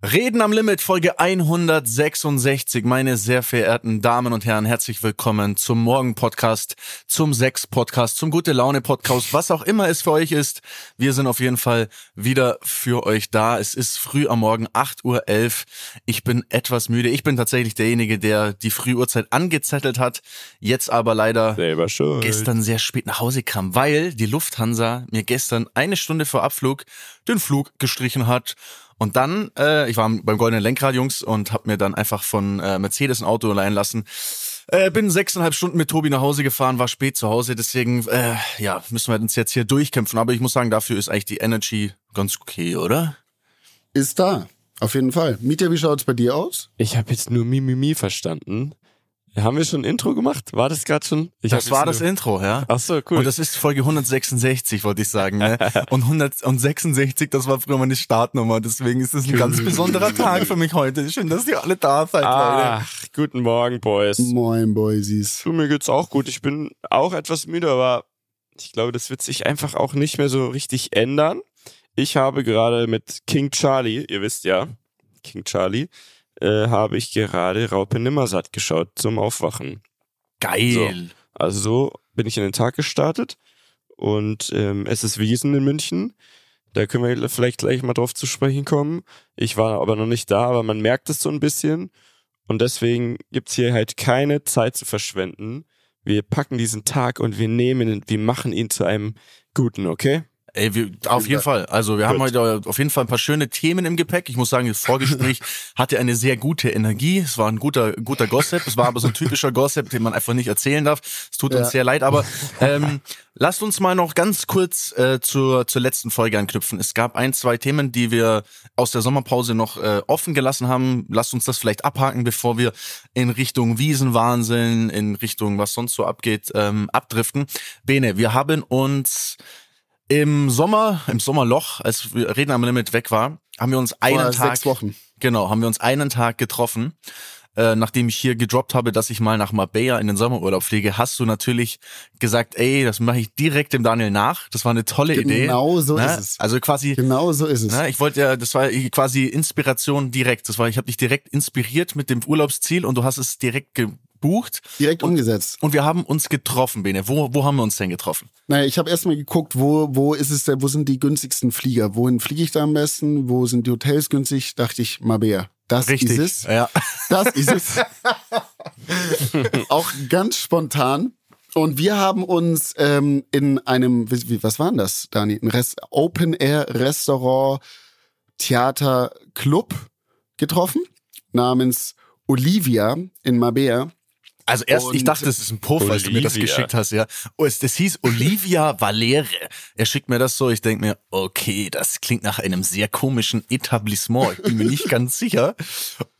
Reden am Limit, Folge 166. Meine sehr verehrten Damen und Herren, herzlich willkommen zum Morgen-Podcast, zum Sex-Podcast, zum Gute-Laune-Podcast, was auch immer es für euch ist. Wir sind auf jeden Fall wieder für euch da. Es ist früh am Morgen, 8.11 Uhr. Ich bin etwas müde. Ich bin tatsächlich derjenige, der die Frühuhrzeit angezettelt hat, jetzt aber leider gestern sehr spät nach Hause kam, weil die Lufthansa mir gestern eine Stunde vor Abflug den Flug gestrichen hat. Und dann, äh, ich war beim Goldenen Lenkrad, Jungs, und habe mir dann einfach von äh, Mercedes ein Auto leihen lassen. Äh, bin sechseinhalb Stunden mit Tobi nach Hause gefahren, war spät zu Hause, deswegen, äh, ja, müssen wir uns jetzt hier durchkämpfen. Aber ich muss sagen, dafür ist eigentlich die Energy ganz okay, oder? Ist da. Auf jeden Fall. Mieter, wie schaut's bei dir aus? Ich habe jetzt nur Mimimi verstanden. Haben wir schon ein Intro gemacht? War das gerade schon? Ich Das war das nur- Intro, ja. Ach so, cool. Und das ist Folge 166, wollte ich sagen. Ne? Und 166, das war früher meine Startnummer. Deswegen ist es ein ganz besonderer Tag für mich heute. Schön, dass ihr alle da seid, Leute. Ach, guten Morgen, Boys. Moin, Boysies. Du, mir geht's auch gut. Ich bin auch etwas müde, aber ich glaube, das wird sich einfach auch nicht mehr so richtig ändern. Ich habe gerade mit King Charlie, ihr wisst ja, King Charlie, äh, habe ich gerade Raupe Nimmersatt geschaut zum Aufwachen. Geil. Also so bin ich in den Tag gestartet und ähm, es ist Wiesen in München. Da können wir vielleicht gleich mal drauf zu sprechen kommen. Ich war aber noch nicht da, aber man merkt es so ein bisschen. Und deswegen gibt's hier halt keine Zeit zu verschwenden. Wir packen diesen Tag und wir nehmen ihn, wir machen ihn zu einem guten, okay? Ey, wir, auf jeden Fall. Also wir haben Gut. heute auf jeden Fall ein paar schöne Themen im Gepäck. Ich muss sagen, das Vorgespräch hatte eine sehr gute Energie. Es war ein guter, guter Gossip. Es war aber so ein typischer Gossip, den man einfach nicht erzählen darf. Es tut uns Ja. sehr leid, aber ähm, lasst uns mal noch ganz kurz äh, zur, zur letzten Folge anknüpfen. Es gab ein, zwei Themen, die wir aus der Sommerpause noch äh, offen gelassen haben. Lasst uns das vielleicht abhaken, bevor wir in Richtung Wiesenwahnsinn, in Richtung was sonst so abgeht, ähm, abdriften. Bene, wir haben uns im Sommer, im Sommerloch, als wir Reden am Limit weg war, haben wir uns einen Vor Tag, sechs Wochen. genau, haben wir uns einen Tag getroffen. Äh, nachdem ich hier gedroppt habe, dass ich mal nach Marbella in den Sommerurlaub fliege, hast du natürlich gesagt, ey, das mache ich direkt dem Daniel nach. Das war eine tolle Idee. Genau so ne? ist es. Also quasi, Genau so ist es. ne, ich wollte ja, das war quasi Inspiration direkt. Das war, ich habe dich direkt inspiriert mit dem Urlaubsziel und du hast es direkt gebucht. Direkt umgesetzt. Und wir haben uns getroffen, Bene. Wo, wo haben wir uns denn getroffen? Naja, ich habe erstmal geguckt, wo, wo ist es denn, wo sind die günstigsten Flieger? Wohin fliege ich da am besten? Wo sind die Hotels günstig? Dachte ich, Mabea. Das Richtig. ist es. Ja. Das ist es. Auch ganz spontan. Und wir haben uns ähm, in einem, was war denn das, Dani? Ein Rest, Open Air Restaurant Theater Club getroffen, namens Olivia in Mabea. Also erst, ich Und- dachte, das ist ein Puff, als du mir das geschickt hast, ja. Oh, es, das hieß Olivia Valere. Er schickt mir das so, ich denk mir, okay, das klingt nach einem sehr komischen Etablissement. Ich bin mir nicht ganz sicher.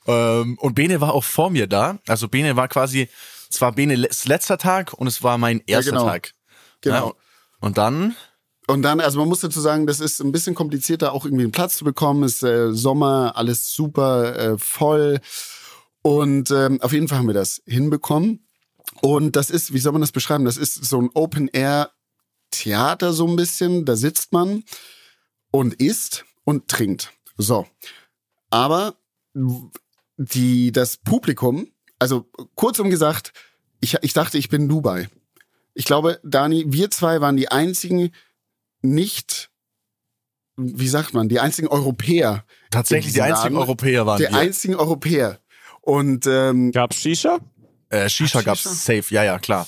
Ähm, und Bene war auch vor mir da. Also Bene war quasi, es war Benes letzter Tag und es war mein erster genau. Tag. Genau. Ja, und dann, Und dann, also man muss dazu sagen, das ist ein bisschen komplizierter, auch irgendwie einen Platz zu bekommen. Es ist äh, Sommer, alles super äh, voll. Und ähm, auf jeden Fall haben wir das hinbekommen. Und das ist, wie soll man das beschreiben? Das ist so ein Open-Air-Theater so ein bisschen. Da sitzt man und isst und trinkt. So. Aber die, das Publikum, also kurzum gesagt, ich, ich dachte, ich bin Dubai. Ich glaube, Dani, wir zwei waren die einzigen nicht, wie sagt man, die einzigen Europäer. tatsächlich die einzigen Laden. Europäer waren Die wir. einzigen Europäer. Und ähm, Gab's Shisha? Äh, Shisha Ach, gab's Shisha? safe, ja, ja, klar.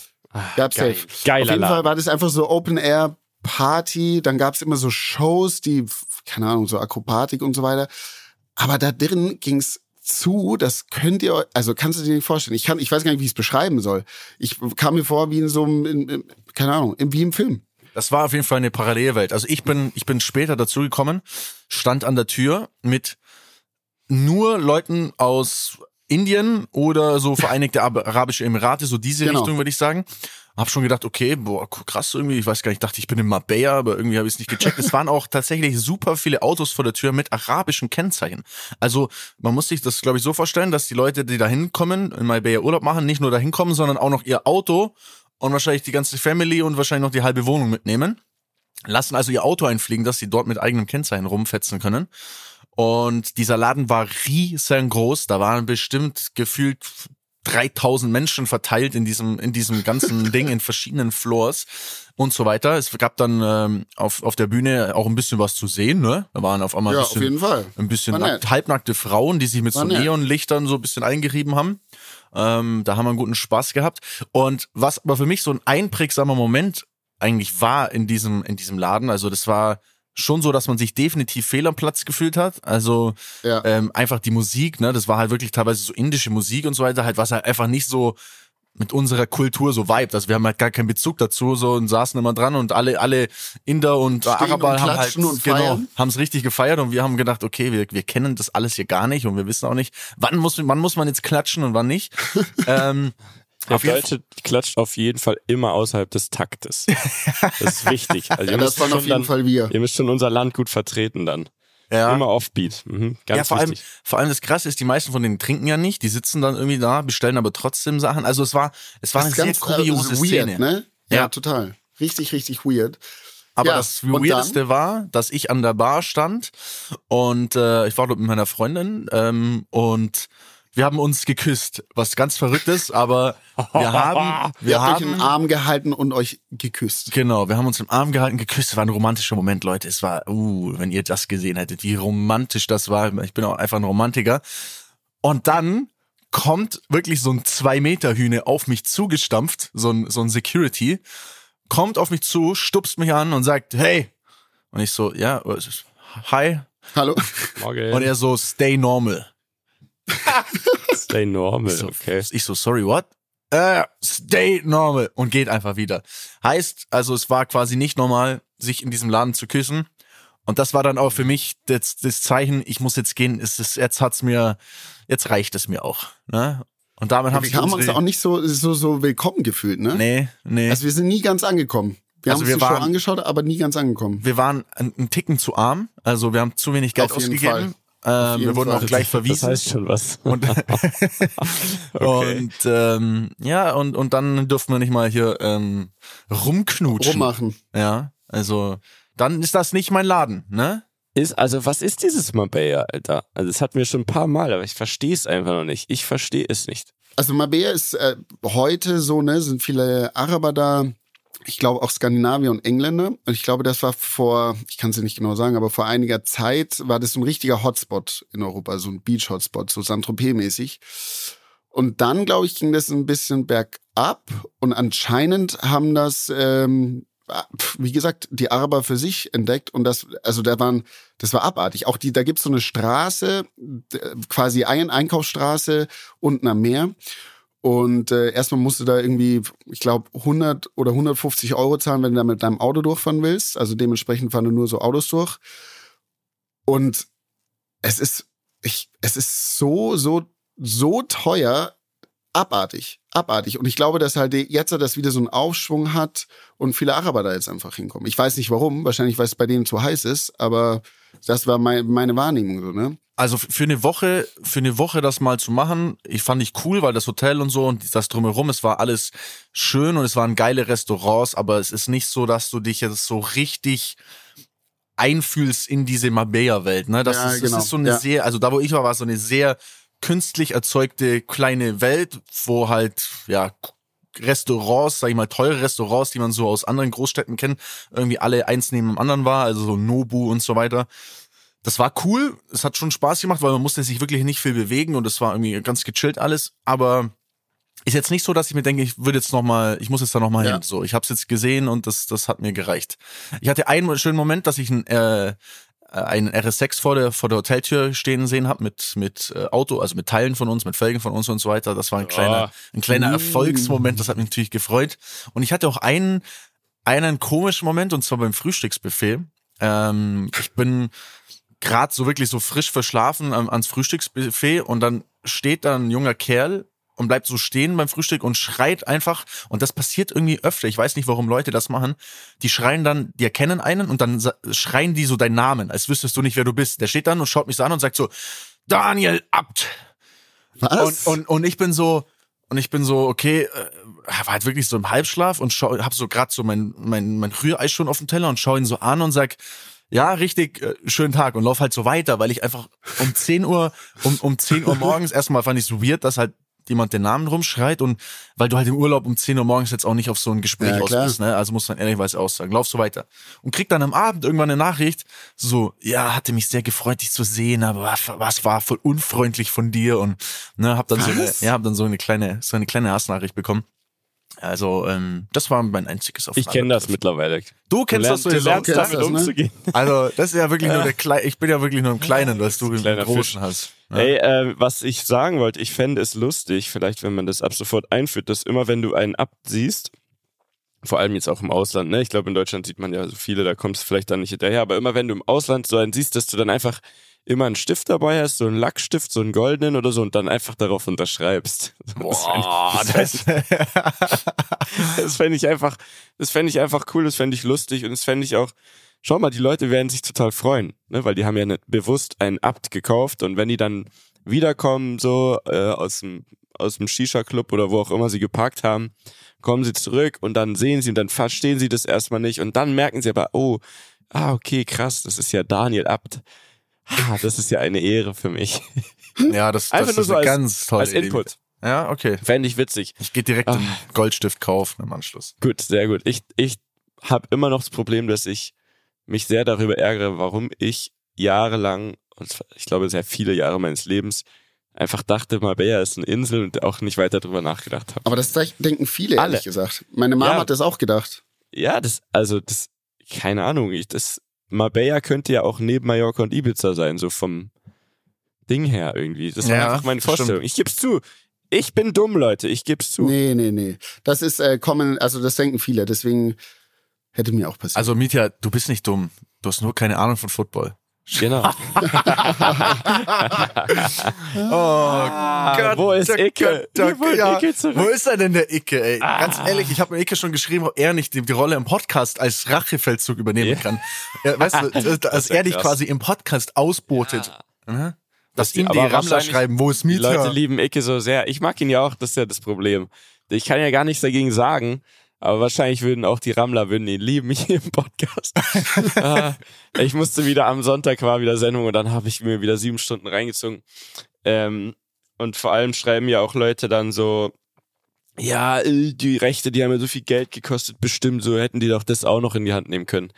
gab's geil. safe. Geiler Auf jeden. Fall war das einfach so Open Air Party. Dann gab's immer so Shows, die, keine Ahnung, so Akrobatik und so weiter. Aber da drin ging's zu, das könnt ihr, euch- also kannst du dir nicht vorstellen. Ich kann, ich weiß gar nicht, wie ich es beschreiben soll. Ich kam mir vor wie in so einem, in, in, keine Ahnung, in- wie im Film. Das war auf jeden Fall eine Parallelwelt. Also ich bin, ich bin später dazugekommen, stand an der Tür mit nur Leuten aus Indien oder so Vereinigte Ab- Arabische Emirate, so diese Genau. Richtung würde ich sagen. Hab schon gedacht, okay, boah, krass irgendwie, ich weiß gar nicht, ich dachte, ich bin in Marbella, aber irgendwie habe ich es nicht gecheckt. Es waren auch tatsächlich super viele Autos vor der Tür mit arabischen Kennzeichen. Also man muss sich das, glaube ich, so vorstellen, dass die Leute, die da hinkommen, in Marbella Urlaub machen, nicht nur da hinkommen, sondern auch noch ihr Auto und wahrscheinlich die ganze Family und wahrscheinlich noch die halbe Wohnung mitnehmen. Lassen also ihr Auto einfliegen, dass sie dort mit eigenem Kennzeichen rumfetzen können. Und dieser Laden war riesengroß. Da waren bestimmt gefühlt 3000 Menschen verteilt in diesem, in diesem ganzen Ding, in verschiedenen Floors und so weiter. Es gab dann ähm, auf, auf der Bühne auch ein bisschen was zu sehen, ne? Da waren auf einmal Ja, ein auf bisschen, jeden Fall. ein bisschen nackt, halbnackte Frauen, die sich mit War so nett. Neonlichtern so ein bisschen eingerieben haben. Ähm, da haben wir einen guten Spaß gehabt. Und was aber für mich so ein einprägsamer Moment eigentlich war in diesem, in diesem Laden, also das war schon so, dass man sich definitiv fehl am Platz gefühlt hat. Also Ja. ähm, einfach die Musik, ne, das war halt wirklich teilweise so indische Musik und so weiter, halt was halt einfach nicht so mit unserer Kultur so vibet. Also wir haben halt gar keinen Bezug dazu, so und saßen immer dran und alle, alle Inder und Stehen Araber und haben halt genau, haben es richtig gefeiert und wir haben gedacht, okay, wir, wir kennen das alles hier gar nicht und wir wissen auch nicht, wann muss, wann muss man jetzt klatschen und wann nicht. ähm, Der auf Deutsche klatscht auf jeden Fall immer außerhalb des Taktes. Das ist wichtig. Also ihr, Ja, das waren auf jeden dann, Fall wir. ihr müsst schon unser Land gut vertreten dann. ja. Immer offbeat. Mhm, ganz ja, vor allem, wichtig. vor allem das Krasse ist, die meisten von denen trinken ja nicht, die sitzen dann irgendwie da, bestellen aber trotzdem Sachen. Also es war, es war Das eine sehr ganz, kuriose äh, weird, Szene. ne? Ja, Ja. total. Richtig, richtig weird. Aber Ja, das Weirdeste war, dass ich an der Bar stand und äh, ich war dort mit meiner Freundin ähm, und wir haben uns geküsst, was ganz verrückt ist, aber wir haben, Wir wir habt euch in den haben, Arm gehalten und euch geküsst. genau, wir haben uns im Arm gehalten, geküsst. Es war ein romantischer Moment, Leute. Es war, uh, wenn ihr das gesehen hättet, wie romantisch das war. Ich bin auch einfach ein Romantiker. Und dann kommt wirklich so ein zwei Meter Hühne auf mich zugestampft, so ein, so ein Security, kommt auf mich zu, stupst mich an und sagt, hey. Und ich so, ja, was ist- hi. Hallo? Morgen. Und er so, stay normal. Stay normal, Ich so, okay. ich so, sorry, what? Äh, stay normal. Und geht einfach wieder. Heißt, also es war quasi nicht normal, sich in diesem Laden zu küssen. Und das war dann auch für mich das, das Zeichen, ich muss jetzt gehen, es ist, jetzt hat's mir, jetzt reicht es mir auch. Ne? Und damit haben Wir sich haben uns auch nicht so, so, so willkommen gefühlt, ne? Nee, nee. Also wir sind nie ganz angekommen. Wir Also haben wir uns waren- angeschaut, aber nie ganz angekommen. wir waren einen, Ticken zu arm, also wir haben zu wenig Geld Auf jeden ausgegeben. Ähm, wir wurden Fall. auch gleich Das verwiesen. heißt schon was. Und, Okay. und ähm, ja, und, und dann dürfen wir nicht mal hier ähm, rumknutschen. Rummachen. Ja, also dann ist das nicht mein Laden, ne? Ist, also was ist dieses Mabea, Alter? Also das hatten wir schon ein paar Mal, aber ich verstehe es einfach noch nicht. Ich verstehe es nicht. Also Mabea ist äh, heute so, ne, sind viele Araber da. Ich glaube auch Skandinavier und Engländer. Und ich glaube, das war vor, ich kann es nicht genau sagen, aber vor einiger Zeit war das so ein richtiger Hotspot in Europa, so ein Beach-Hotspot, so Saint-Tropez-mäßig. Und dann, glaube ich, ging das ein bisschen bergab. Und anscheinend haben das, ähm, wie gesagt, die Araber für sich entdeckt. Und das, also da waren, das war abartig. Auch die, da gibt's so eine Straße, quasi eine Einkaufsstraße unten am Meer. Und äh, erstmal musst du da irgendwie, ich glaube, 100 oder 150 Euro zahlen, wenn du da mit deinem Auto durchfahren willst. Also dementsprechend fahren nur so Autos durch. Und es ist, ich, es ist so, so, so teuer, abartig, abartig. Und ich glaube, dass halt jetzt das wieder so einen Aufschwung hat und viele Araber da jetzt einfach hinkommen. Ich weiß nicht warum, wahrscheinlich weil es bei denen zu heiß ist, aber das war mein, meine Wahrnehmung so, ne? Also für eine Woche, für eine Woche das mal zu machen, ich fand ich cool, weil das Hotel und so und das drumherum, es war alles schön und es waren geile Restaurants, aber es ist nicht so, dass du dich jetzt so richtig einfühlst in diese Mabea-Welt, ne? Das, Ja, ist, genau, das ist so eine ja. sehr, also da wo ich war, war es so eine sehr künstlich erzeugte kleine Welt, wo halt, ja, Restaurants, sag ich mal, teure Restaurants, die man so aus anderen Großstädten kennt, irgendwie alle eins neben dem anderen war, also so Nobu und so weiter. Das war cool, es hat schon Spaß gemacht, weil man musste sich wirklich nicht viel bewegen und es war irgendwie ganz gechillt alles, aber ist jetzt nicht so, dass ich mir denke, ich würde jetzt noch mal, ich muss jetzt da noch mal Ja. hin. So, ich habe es jetzt gesehen und das, das hat mir gereicht. Ich hatte einen schönen Moment, dass ich ein, äh, einen RS6 vor der vor der Hoteltür stehen sehen habe mit mit äh, Auto, also mit Teilen von uns, mit Felgen von uns und so weiter. Das war ein kleiner ein kleiner Mm. Erfolgsmoment. Das hat mich natürlich gefreut. Und ich hatte auch einen einen komischen Moment und zwar beim Frühstücksbuffet. Ähm, ich bin gerade so wirklich so frisch verschlafen ähm, ans Frühstücksbuffet und dann steht da ein junger Kerl und bleibt so stehen beim Frühstück und schreit einfach. Und das passiert irgendwie öfter. Ich weiß nicht, warum Leute das machen. Die schreien dann, die erkennen einen und dann schreien die so deinen Namen, als wüsstest du nicht, wer du bist. Der steht dann und schaut mich so an und sagt so, Daniel Abt. Was? Und, und, und ich bin so, und ich bin so, okay, äh, war halt wirklich so im Halbschlaf und schau, hab so gerade so mein, mein, mein Rührei schon auf dem Teller und schau ihn so an und sag, ja, richtig äh, schönen Tag und lauf halt so weiter, weil ich einfach um 10 Uhr, um, um 10 Uhr morgens erstmal fand ich so weird, dass halt jemand den Namen rumschreit und weil du halt im Urlaub um 10 Uhr morgens jetzt auch nicht auf so ein Gespräch Ja, aus bist, ne? Also muss man ehrlicherweise aussagen. Lauf so weiter. Und krieg dann am Abend irgendwann eine Nachricht, so, ja, hatte mich sehr gefreut, dich zu sehen, aber was, was war voll unfreundlich von dir und ne, hab dann so eine, Was? ja, hab dann so eine kleine, so eine kleine Hassnachricht bekommen. Also, ähm, das war mein einziges auf Ich kenne das mittlerweile. Du kennst du das lernst, du sowieso. lernst damit das, ne? umzugehen. Also, das ist ja wirklich nur der Kleine. Ich bin ja wirklich nur im Kleinen, was du im Großen hast. Ja. Ey, äh, was ich sagen wollte, ich fände es lustig, vielleicht wenn man das ab sofort einführt, dass immer wenn du einen Abt siehst, vor allem jetzt auch im Ausland, ne? Ich glaube, in Deutschland sieht man ja so viele, da kommst du vielleicht dann nicht hinterher, aber immer wenn du im Ausland so einen siehst, dass du dann einfach immer einen Stift dabei hast, so einen Lackstift, so einen goldenen oder so und dann einfach darauf unterschreibst. Boah, das, das, das fände ich einfach, das fände ich einfach cool, das fände ich lustig und das fände ich auch, schau mal, die Leute werden sich total freuen, ne, weil die haben ja nicht bewusst einen Abt gekauft und wenn die dann wiederkommen, so äh, aus dem aus dem Shisha-Club oder wo auch immer sie geparkt haben, kommen sie zurück und dann sehen sie und dann verstehen sie das erstmal nicht und dann merken sie aber, oh, ah, okay, krass, das ist ja Daniel Abt. Ah, das ist ja eine Ehre für mich. ja, das, das ist so als, ganz tolle als. Input. Ja, okay. Fände ich witzig. Ich gehe direkt Ah. einen Goldstift kaufen im Anschluss. Gut, sehr gut. Ich, ich habe immer noch das Problem, dass ich mich sehr darüber ärgere, warum ich jahrelang, und zwar, ich glaube sehr viele Jahre meines Lebens, einfach dachte, Marbella ist eine Insel und auch nicht weiter drüber nachgedacht habe. Aber das denken viele, Alle. ehrlich gesagt. Meine Mama Ja. hat das auch gedacht. Ja, das, also das, keine Ahnung, ich, das, Marbella könnte ja auch neben Mallorca und Ibiza sein, so vom Ding her irgendwie. Das war Ja, einfach meine stimmt. Vorstellung. Ich geb's zu. Ich bin dumm, Leute. Ich geb's zu. Nee, nee, nee. Das ist äh, kommen, also das denken viele, deswegen hätte mir auch passiert. Also, Mietja, du bist nicht dumm. Du hast nur keine Ahnung von Football. Genau. Oh Gott, wo ist Icke? Wollen Icke zurück. Wo ist er denn der Icke, ey? Ganz ehrlich, ich habe mit Icke schon geschrieben, ob er nicht die, die Rolle im Podcast als Rachefeldzug übernehmen Ja. kann. Ja, weißt du, dass, dass wär er dich krass. quasi im Podcast ausbotet. Mhm. Dass ihm die Aber Rammler schreiben, wo ist Die Mieter? Leute lieben Icke so sehr. Ich mag ihn ja auch, das ist ja das Problem. Ich kann ja gar nichts dagegen sagen, aber wahrscheinlich würden auch die Rammler würden ihn lieben hier im Podcast. Ah, ich musste wieder am Sonntag war wieder Sendung und dann habe ich mir wieder sieben Stunden reingezogen. Ähm, und vor allem schreiben ja auch Leute dann so, ja, äh, die Rechte, die haben ja so viel Geld gekostet, bestimmt, so hätten die doch das auch noch in die Hand nehmen können.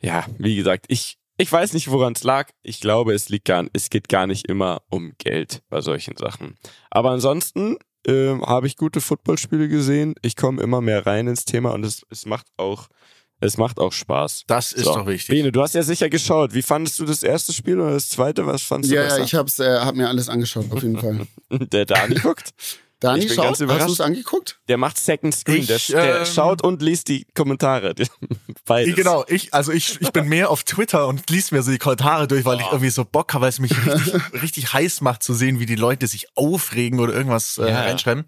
Ja, wie gesagt, ich, ich weiß nicht, woran es lag. Ich glaube, es liegt gar, es geht gar nicht immer um Geld bei solchen Sachen. Aber ansonsten ähm, habe ich gute Footballspiele gesehen. Ich komme immer mehr rein ins Thema und es, es macht auch, es macht auch Spaß. Das ist So. doch wichtig. Bene, du hast ja sicher geschaut. Wie fandest du das erste Spiel oder das zweite? Was fandest du ja, ja, besser? ich hab's, äh, hab mir alles angeschaut, auf jeden Fall. Der Dani guckt. Dani, Ich bin schau, ganz hast überrascht. du es angeguckt? Der macht Second Screen. Ich, der der ähm, schaut und liest die Kommentare. Beides. Genau, ich, also ich, ich bin mehr auf Twitter und lies mir so die Kommentare durch, weil ich irgendwie so Bock habe, weil es mich richtig, richtig heiß macht zu sehen, wie die Leute sich aufregen oder irgendwas äh, ja. reinschreiben.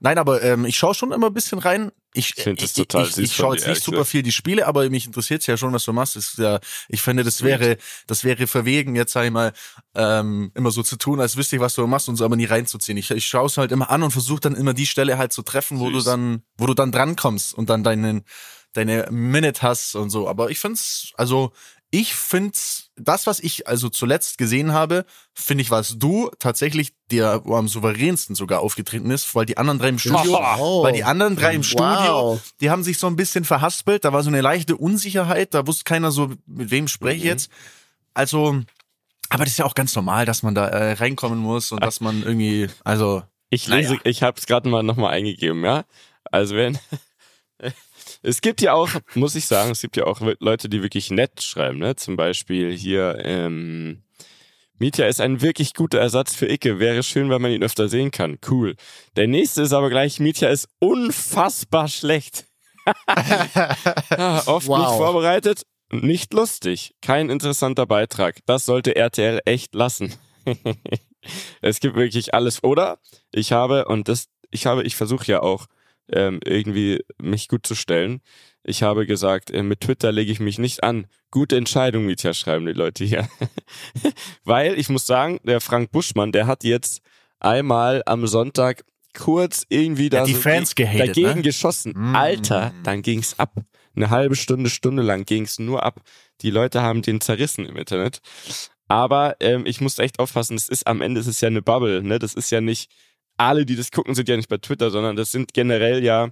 Nein, aber ähm, ich schaue schon immer ein bisschen rein. Ich, Ich find das ich, total ich, ich von schaue jetzt nicht super viel die Spiele, aber mich interessiert ja schon, was du machst. Ist ja, ich finde, das wäre, das wäre verwegen, jetzt sag ich mal, ähm, immer so zu tun, als wüsste ich, was du machst und so aber nie reinzuziehen. Ich, ich schaue es halt immer an und versuche dann immer die Stelle halt zu treffen, wo Süß. du dann, wo du dann drankommst und dann deinen, deine Minute hast und so. Aber ich find's, also ich find's, das, was ich also zuletzt gesehen habe, finde ich, was du tatsächlich der wo am souveränsten sogar aufgetreten ist, weil die anderen drei im Studio, Wow. weil die anderen drei im Studio, Wow. die haben sich so ein bisschen verhaspelt, da war so eine leichte Unsicherheit, da wusste keiner so, mit wem spreche ich Mhm. jetzt. Also, aber das ist ja auch ganz normal, dass man da äh, reinkommen muss und dass man irgendwie, also, Ich lese, Naja. ich habe es gerade mal nochmal eingegeben, ja. Also wenn es gibt ja auch, muss ich sagen, es gibt ja auch Leute, die wirklich nett schreiben, ne? Zum Beispiel hier, ähm, Mietja ist ein wirklich guter Ersatz für Icke. Wäre schön, wenn man ihn öfter sehen kann. Cool. Der nächste ist aber gleich, Mietja ist unfassbar schlecht. ja, oft Wow. nicht vorbereitet, nicht lustig. Kein interessanter Beitrag. Das sollte RTL echt lassen. es gibt wirklich alles. Oder ich habe, und das, ich habe, ich versuche ja auch ähm, irgendwie mich gut zu stellen. Ich habe gesagt, äh, mit Twitter lege ich mich nicht an. Gute Entscheidung, Mietja, schreiben die Leute hier. Weil ich muss sagen, der Frank Buschmann, der hat jetzt einmal am Sonntag kurz irgendwie da die so Fans ge- gehatet, dagegen ne? geschossen. Mm. Alter, dann ging's ab. eine halbe Stunde, Stunde lang ging es nur ab. Die Leute haben den zerrissen im Internet. Aber ähm, ich muss echt aufpassen, es ist am Ende es ist ja eine Bubble, ne? Das ist ja nicht, alle, die das gucken, sind ja nicht bei Twitter, sondern das sind generell ja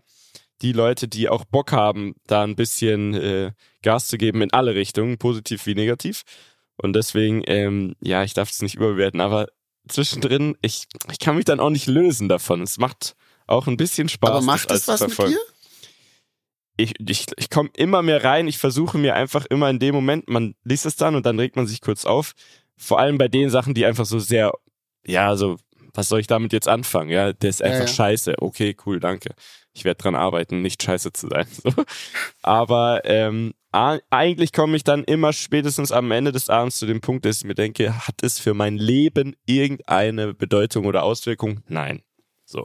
die Leute, die auch Bock haben, da ein bisschen äh, Gas zu geben in alle Richtungen, positiv wie negativ. Und deswegen, ähm, ja, ich darf es nicht überbewerten, aber zwischendrin, ich, ich kann mich dann auch nicht lösen davon. Es macht auch ein bisschen Spaß. Aber macht das, das was mit dir? Ich, ich, ich komme immer mehr rein, ich versuche mir einfach immer in dem Moment, man liest es dann und dann regt man sich kurz auf. Vor allem bei den Sachen, die einfach so sehr, ja, so, was soll ich damit jetzt anfangen? Ja, der ist einfach ja, ja. scheiße. Okay, cool, danke. Ich werde dran arbeiten, nicht scheiße zu sein. So. Aber ähm, eigentlich komme ich dann immer spätestens am Ende des Abends zu dem Punkt, dass ich mir denke, hat es für mein Leben irgendeine Bedeutung oder Auswirkung? Nein. So.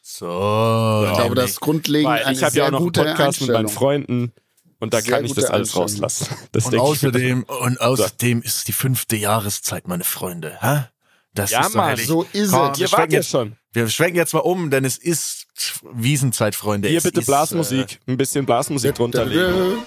So. Ich glaube, das grundlegend Weil Ich habe ja auch noch einen Podcast mit meinen Freunden und da sehr kann ich das alles rauslassen. Das und außerdem, und außerdem so. ist die fünfte Jahreszeit, meine Freunde. Hä? Das ja, ist Mann, so ist Komm, es. Ihr wart ja schon. Wir schwenken jetzt mal um, denn es ist Wiesenzeit, Freunde. Hier es bitte ist, Blasmusik. Äh, ein bisschen Blasmusik drunterlegen.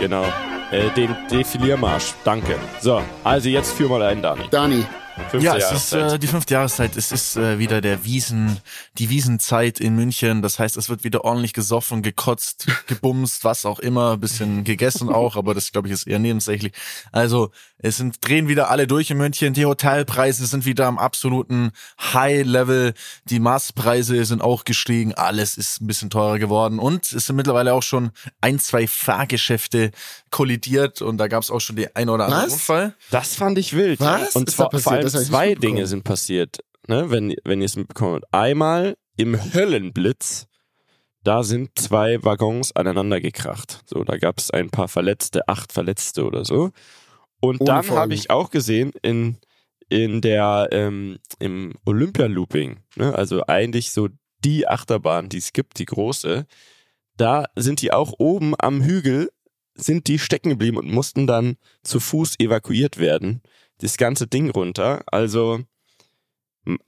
Genau. Äh, den Defiliermarsch. Danke. So, also jetzt führ mal ein, Dani. Dani, Fünfte ja, es ist äh, die fünfte Jahreszeit. Es ist äh, wieder der Wiesen, die Wiesenzeit in München. Das heißt, es wird wieder ordentlich gesoffen, gekotzt, gebumst, was auch immer, bisschen gegessen auch, aber das glaube ich ist eher nebensächlich. Also es sind drehen wieder alle durch in München. Die Hotelpreise sind wieder am absoluten High-Level. Die Maßpreise sind auch gestiegen. Alles ist ein bisschen teurer geworden und es sind mittlerweile auch schon ein, zwei Fahrgeschäfte kollidiert und da gab es auch schon die ein oder andere Was? Unfall. Das fand ich wild. Was? Und zwar vor allem zwei Dinge sind passiert, ne, wenn, wenn ihr es mitbekommt. Einmal im Höllenblitz, da sind zwei Waggons aneinander gekracht. So, da gab es ein paar Verletzte, acht Verletzte oder so. Und Ohne dann habe ich auch gesehen in, in der, ähm, im Olympia-Looping, ne, also eigentlich so die Achterbahn, die es gibt, die große, da sind die auch oben am Hügel, sind die stecken geblieben und mussten dann zu Fuß evakuiert werden das ganze Ding runter. Also,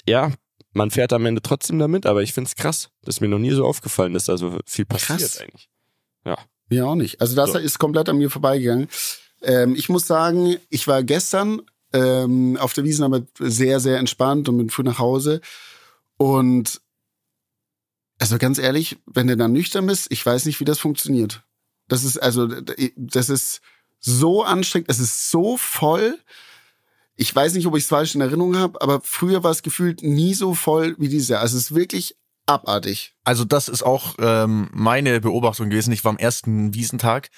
ja, man fährt am Ende trotzdem damit, aber ich finde es krass. Das ist mir noch nie so aufgefallen, dass da so viel passiert krass. eigentlich. Ja. Mir auch nicht. Also das so. ist komplett an mir vorbeigegangen. Ähm, ich muss sagen, ich war gestern ähm, auf der Wiesn aber sehr, sehr entspannt und bin früh nach Hause. Und also ganz ehrlich, wenn du dann nüchtern bist, ich weiß nicht, wie das funktioniert. Das ist also, das ist so anstrengend, es ist so voll ich weiß nicht, ob ich es falsch in Erinnerung habe, aber früher war es gefühlt nie so voll wie dieses Jahr. Also es ist wirklich abartig. Also das ist auch ähm, meine Beobachtung gewesen. Ich war am ersten Wiesentag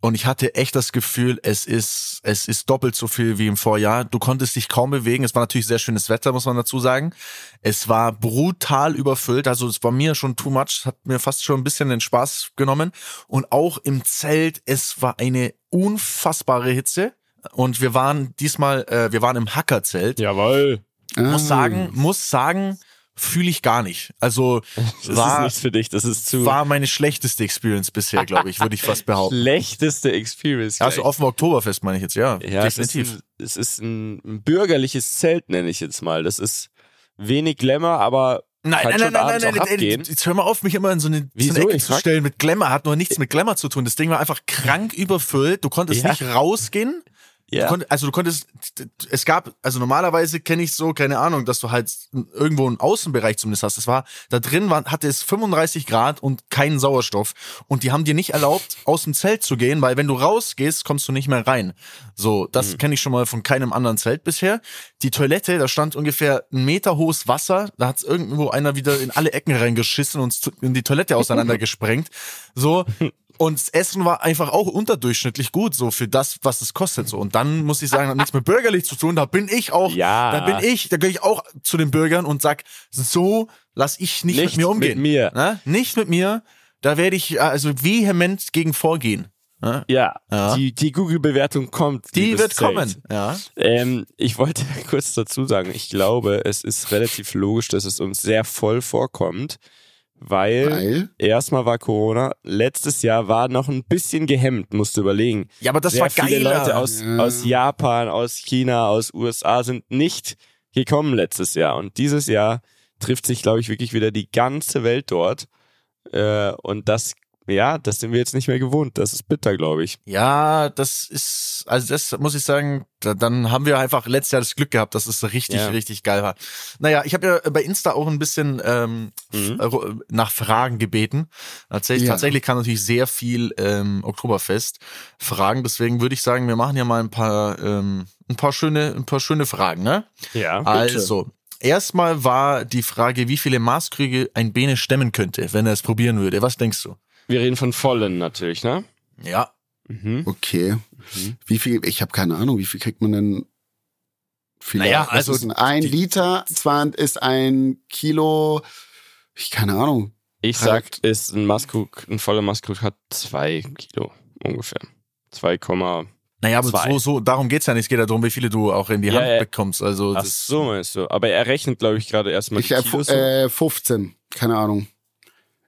und ich hatte echt das Gefühl, es ist es ist doppelt so viel wie im Vorjahr. Du konntest dich kaum bewegen. Es war natürlich sehr schönes Wetter, muss man dazu sagen. Es war brutal überfüllt. Also es war mir schon too much. Hat mir fast schon ein bisschen den Spaß genommen. Und auch im Zelt, es war eine unfassbare Hitze. Und wir waren diesmal, äh, wir waren im Hackerzelt. Jawoll. Muss ah. sagen, muss sagen, fühle ich gar nicht. Also das war, ist nichts für dich. Das ist zu war meine schlechteste Experience bisher, glaube ich, würde ich fast behaupten. Schlechteste Experience. Also auf dem Oktoberfest meine ich jetzt, ja. Ja, definitiv. Es ist, ein, es ist ein bürgerliches Zelt, nenne ich jetzt mal. Das ist wenig Glamour, aber Nein, nein, nein, nein, nein, nein, nein, jetzt hör mal auf, mich immer in so eine, so eine Ecke zu stellen mit Glamour. Hat nur nichts mit Glamour zu tun. Das Ding war einfach krank überfüllt. Du konntest ja. nicht rausgehen. Ja. Du also du konntest, es gab, also normalerweise kenne ich so, keine Ahnung, dass du halt irgendwo einen Außenbereich zumindest hast. Das war, da drin war, hatte es 35 Grad und keinen Sauerstoff. Und die haben dir nicht erlaubt, aus dem Zelt zu gehen, weil wenn du rausgehst, kommst du nicht mehr rein. So, das mhm. kenne ich schon mal von keinem anderen Zelt bisher. Die Toilette, da stand ungefähr ein Meter hohes Wasser. Da hat irgendwo einer wieder in alle Ecken reingeschissen und in die Toilette auseinandergesprengt. So, und das Essen war einfach auch unterdurchschnittlich gut, so für das, was es kostet. So. Und dann muss ich sagen, hat nichts mit bürgerlich zu tun. Da bin ich auch, ja. da bin ich, da gehe ich auch zu den Bürgern und sag, so lass ich nicht, nicht mit mir umgehen. Mit mir. Na? Nicht mit mir. Da werde ich also vehement gegen vorgehen. Ja, ja. die, die Google-Bewertung kommt. Die wird Zelt. kommen, ja. Ähm, ich wollte kurz dazu sagen, ich glaube, es ist relativ logisch, dass es uns sehr voll vorkommt weil, weil? erstmal war Corona, letztes Jahr war noch ein bisschen gehemmt, musst du überlegen. Ja, aber das Sehr war geil. Viele Leute aus, ja. aus Japan, aus China, aus USA sind nicht gekommen letztes Jahr. Und dieses Jahr trifft sich, glaube ich, wirklich wieder die ganze Welt dort. Äh, und das ja, das sind wir jetzt nicht mehr gewohnt. Das ist bitter, glaube ich. Ja, das ist, also das muss ich sagen, da, dann haben wir einfach letztes Jahr das Glück gehabt, dass es richtig, Ja. richtig geil war. Naja, ich habe ja bei Insta auch ein bisschen ähm, Mhm. nach Fragen gebeten. Tatsächlich, Ja. tatsächlich kam natürlich sehr viel ähm, Oktoberfest Fragen, deswegen würde ich sagen, wir machen ja mal ein paar, ähm, ein paar schöne, ein paar schöne Fragen, ne? Ja. Also, erstmal war die Frage, wie viele Maßkrüge ein Bene stemmen könnte, wenn er es probieren würde. Was denkst du? Wir reden von vollen natürlich, ne? Ja. Mhm. Okay. Wie viel, ich habe keine Ahnung, wie viel kriegt man denn? Vielleicht, Naja, also ist denn ein die- Liter, zwar ist ein Kilo, ich keine Ahnung. Ich sag, ist ein Maskrug, ein voller Maskrug hat zwei Kilo ungefähr. 2, Naja, aber Zwei. so, so, darum geht's ja nicht. Es geht ja darum, wie viele du auch in die Ja, Hand ja. bekommst. Also, ach das, so meinst du. Aber er rechnet, glaube ich, gerade erstmal Ich die äh, Kilos. äh, 15, keine Ahnung.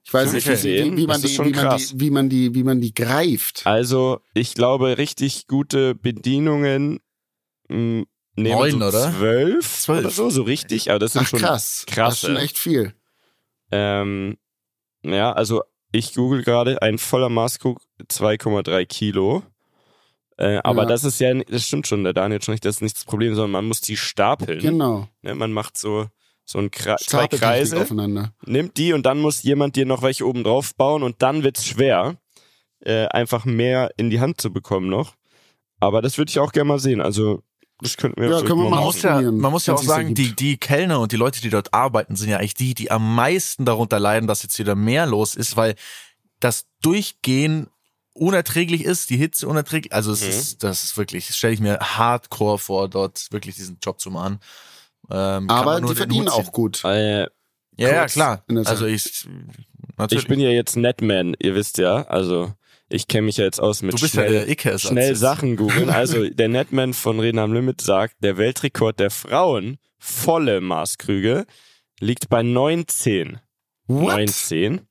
Ich weiß nicht, wie, wie, sehen? wie, man die, schon wie, man die, wie man die, wie man die greift. Also, ich glaube, richtig gute Bedienungen mh, nehmen Neun, so oder? zwölf, Zwölf. oder so, so richtig. Aber das sind Ach schon krass, krass, das ist schon echt viel. Ähm, ja, also ich google gerade, ein voller Maßkrug 2,3 Kilo. Äh, aber Ja. das ist ja, das stimmt schon, der Daniel schon nicht, das ist nicht das Problem, sondern man muss die stapeln. Genau. Ne, man macht so, so ein Kra zwei Stapeltechnik Kreise, aufeinander. nimmt die und dann muss jemand dir noch welche oben drauf bauen und dann wird's schwer, äh, einfach mehr in die Hand zu bekommen noch. Aber das würde ich auch gerne mal sehen. Also, das könnten wir Ja, können wir mal muss ja, ausprobieren, man muss ja auch sagen, die, die Kellner und die Leute, die dort arbeiten, sind ja eigentlich die, die am meisten darunter leiden, dass jetzt wieder mehr los ist, weil das Durchgehen unerträglich ist, die Hitze unerträglich. Also es Mhm. ist, das ist wirklich, das stelle ich mir hardcore vor, dort wirklich diesen Job zu machen. Ähm, Aber die verdienen auch gut. Äh, Ja, ja, klar. Also ich, natürlich. ich bin ja jetzt Netman, ihr wisst ja. Also, ich kenne mich ja jetzt aus mit du bist schnell, ja schnell Sachen googeln. Also der Netman von Reden am Limit sagt, der Weltrekord der Frauen, volle Maßkrüge, liegt bei 19. What? 19.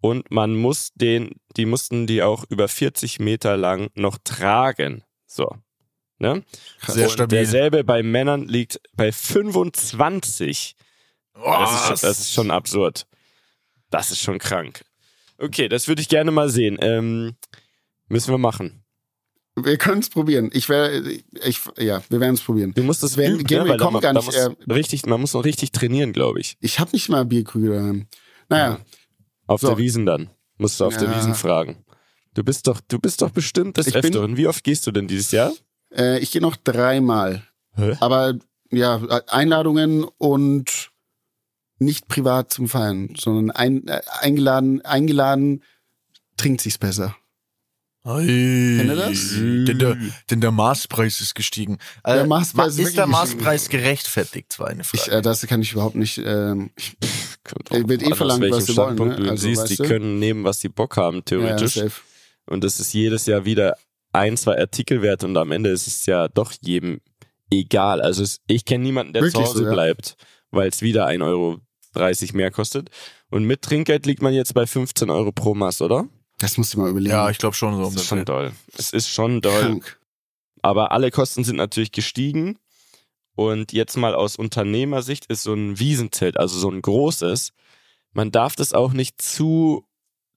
Und man muss den, die mussten die auch über 40 Meter lang noch tragen. So. Ne? Sehr Und stabil. Derselbe bei Männern liegt bei 25. Das ist, schon, das ist schon absurd. Das ist schon krank. Okay, das würde ich gerne mal sehen. Ähm, müssen wir machen. Wir können es probieren. Ich werde, ich, ja, wir werden es probieren. Du musst Wir- üben, wir ne? da, kommen gar nicht, muss richtig, man muss noch richtig trainieren, glaube ich. Ich habe nicht mal Bierkrüge daheim. Naja, Auf So. der Wiesen dann. Musst du auf der Ja. Wiesen fragen. Du bist doch, du bist doch bestimmt des Ich Öfteren. Wie oft gehst du denn dieses Jahr? Äh, ich gehe noch dreimal. Hä? Aber ja, Einladungen und nicht privat zum Feiern, sondern ein, äh, eingeladen, eingeladen trinkt sich's besser. Kennt ihr das? Denn der, denn der Maßpreis ist gestiegen. Der Äh, Maßpreis ist ist der Maßpreis gerechtfertigt, war eine Ich, Frage. äh, das kann ich überhaupt nicht. Ähm, ich, wird eh verlangt, was sie wollen, ne? du Also, siehst, weißt die du? können nehmen, was sie Bock haben, ja, theoretisch. safe. Und es ist jedes Jahr wieder ein, zwei Artikel wert und am Ende ist es ja doch jedem egal. Also es, ich kenne niemanden, der Wirklich zu Hause so, ja. bleibt, weil es wieder 1,30 Euro mehr kostet. Und mit Trinkgeld liegt man jetzt bei 15 Euro pro Maß, oder? Das musst du mal überlegen. ja, ich glaube schon so. Das ist schon doll. Es ist schon doll. Krank. Aber alle Kosten sind natürlich gestiegen. Und jetzt mal aus Unternehmersicht ist so ein Wiesenzelt, also so ein großes, man darf das auch nicht zu,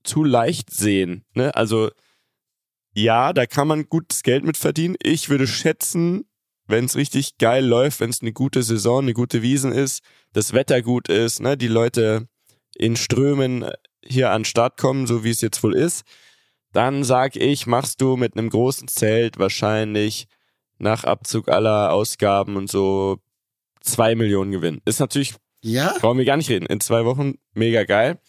zu leicht sehen. Ne? Also ja, da kann man gutes Geld mit verdienen. Ich würde schätzen, wenn es richtig geil läuft, wenn es eine gute Saison, eine gute Wiesen ist, das Wetter gut ist, ne? die Leute in Strömen hier an den Start kommen, so wie es jetzt wohl ist, dann sag ich, machst du mit einem großen Zelt wahrscheinlich nach Abzug aller Ausgaben und so zwei Millionen Gewinn. Ist natürlich, Ja? brauchen wir gar nicht reden, in zwei Wochen mega geil.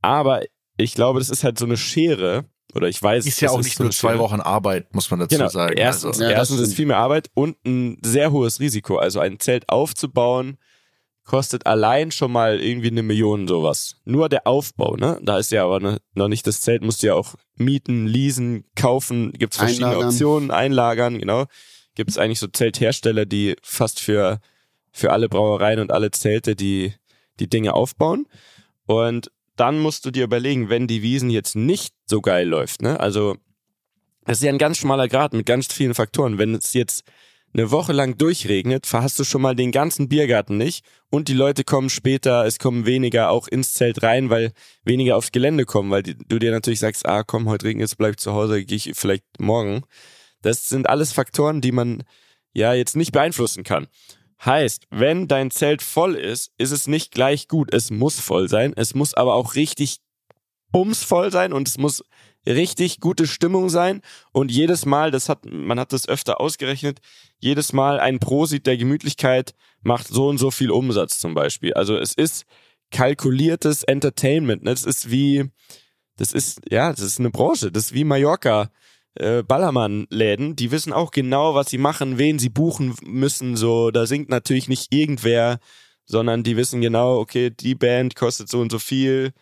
Aber ich glaube, das ist halt so eine Schere, oder ich weiß, Ist ja auch nicht so nur eine zwei. Wochen Arbeit, muss man dazu Genau, sagen. erstens, Also, Ja, das erstens ist viel mehr Arbeit und ein sehr hohes Risiko. Also ein Zelt aufzubauen kostet allein schon mal irgendwie eine Million sowas. Nur der Aufbau, ne? Da ist ja aber ne, noch nicht das Zelt, musst du ja auch mieten, leasen, kaufen, gibt's verschiedene Einlagern. Optionen, einlagern, genau. Gibt's eigentlich so Zelthersteller, die fast für, für alle Brauereien und alle Zelte die, die Dinge aufbauen. Und dann musst du dir überlegen, wenn die Wiesen jetzt nicht so geil läuft, ne? Also, das ist ja ein ganz schmaler Grad mit ganz vielen Faktoren. Wenn es jetzt eine Woche lang durchregnet, hast du schon mal den ganzen Biergarten nicht und die Leute kommen später, es kommen weniger auch ins Zelt rein, weil weniger aufs Gelände kommen, weil du dir natürlich sagst, ah komm, heute regnet es, bleib zu Hause, gehe ich vielleicht morgen. Das sind alles Faktoren, die man ja jetzt nicht beeinflussen kann. Heißt, wenn dein Zelt voll ist, ist es nicht gleich gut. Es muss voll sein. Es muss aber auch richtig bumsvoll sein und es muss richtig gute Stimmung sein und jedes Mal, das hat, man hat das öfter ausgerechnet, jedes Mal ein Prosit der Gemütlichkeit macht so und so viel Umsatz zum Beispiel. Also es ist kalkuliertes Entertainment. Ne? Das ist wie, das ist, ja, das ist eine Branche. Das ist wie Mallorca. Äh, Ballermann-Läden, die wissen auch genau, was sie machen, wen sie buchen müssen. So, da singt natürlich nicht irgendwer, sondern die wissen genau, okay, die Band kostet so und so viel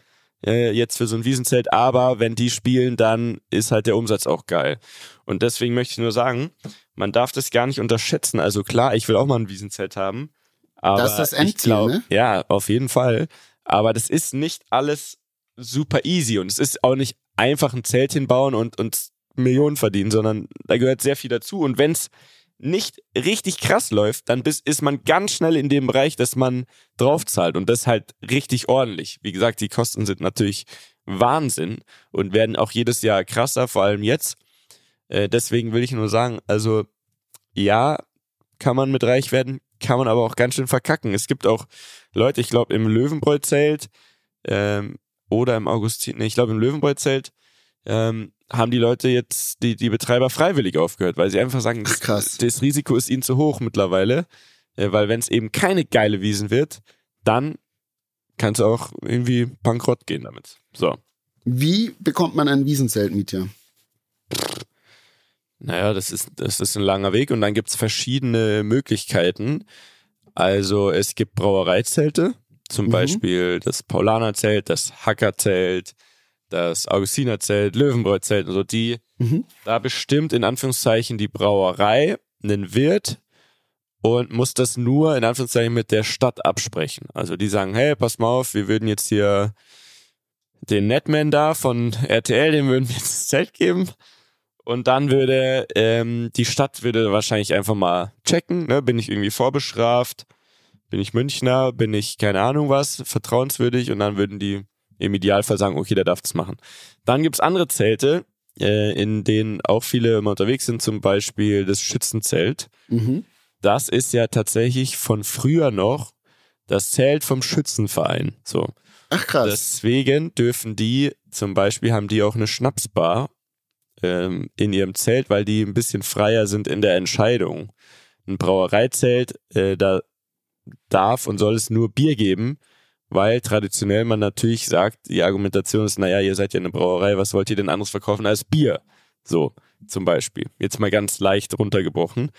äh, jetzt für so ein Wiesenzelt, aber wenn die spielen, dann ist halt der Umsatz auch geil. Und deswegen möchte ich nur sagen, man darf das gar nicht unterschätzen. Also klar, ich will auch mal ein Wiesenzelt haben. Aber das ist das Endziel, ich glaub, ne? Ja, auf jeden Fall. Aber das ist nicht alles super easy und es ist auch nicht einfach ein Zelt hinbauen und, und Millionen verdienen, sondern da gehört sehr viel dazu. Und wenn es nicht richtig krass läuft, dann bis, ist man ganz schnell in dem Bereich, dass man draufzahlt und das halt richtig ordentlich. Wie gesagt, die Kosten sind natürlich Wahnsinn und werden auch jedes Jahr krasser, vor allem jetzt. Äh, deswegen will ich nur sagen, also ja, kann man mit reich werden, kann man aber auch ganz schön verkacken. Es gibt auch Leute, ich glaube im Löwenbräu-Zelt ähm, oder im Augustin, nee, ich glaube im Löwenbräu-Zelt ähm, haben die Leute jetzt, die, die Betreiber freiwillig aufgehört, weil sie einfach sagen, Ach, krass. das, das Risiko ist ihnen zu hoch mittlerweile, äh, weil wenn es eben keine geile Wiesen wird, dann kannst du auch irgendwie bankrott gehen damit. So. Wie bekommt man ein Wiesenzelt, Mietja? Naja, das ist, das ist ein langer Weg und dann gibt's verschiedene Möglichkeiten. Also es gibt Brauereizelte, zum Mhm. Beispiel das Paulanerzelt, das Hackerzelt, das Augustinerzelt, Löwenbräuzelt und so, die Mhm. da bestimmt in Anführungszeichen die Brauerei einen Wirt und muss das nur in Anführungszeichen mit der Stadt absprechen. Also die sagen, hey, pass mal auf, wir würden jetzt hier den Netman da von RTL, dem würden wir jetzt das Zelt geben. Und dann würde ähm, die Stadt würde wahrscheinlich einfach mal checken, ne? bin ich irgendwie vorbestraft, bin ich Münchner, bin ich keine Ahnung was, vertrauenswürdig und dann würden die im Idealfall sagen, okay, der darf das machen. Dann gibt's andere Zelte, äh, in denen auch viele immer unterwegs sind, zum Beispiel das Schützenzelt. Mhm. Das ist ja tatsächlich von früher noch das Zelt vom Schützenverein. So. Ach krass. Deswegen dürfen die, zum Beispiel haben die auch eine Schnapsbar ähm, in ihrem Zelt, weil die ein bisschen freier sind in der Entscheidung. Ein Brauereizelt, äh, da darf und soll es nur Bier geben, weil traditionell man natürlich sagt, die Argumentation ist, naja, ihr seid ja eine Brauerei, was wollt ihr denn anderes verkaufen als Bier? So, zum Beispiel. Jetzt mal ganz leicht runtergebrochen.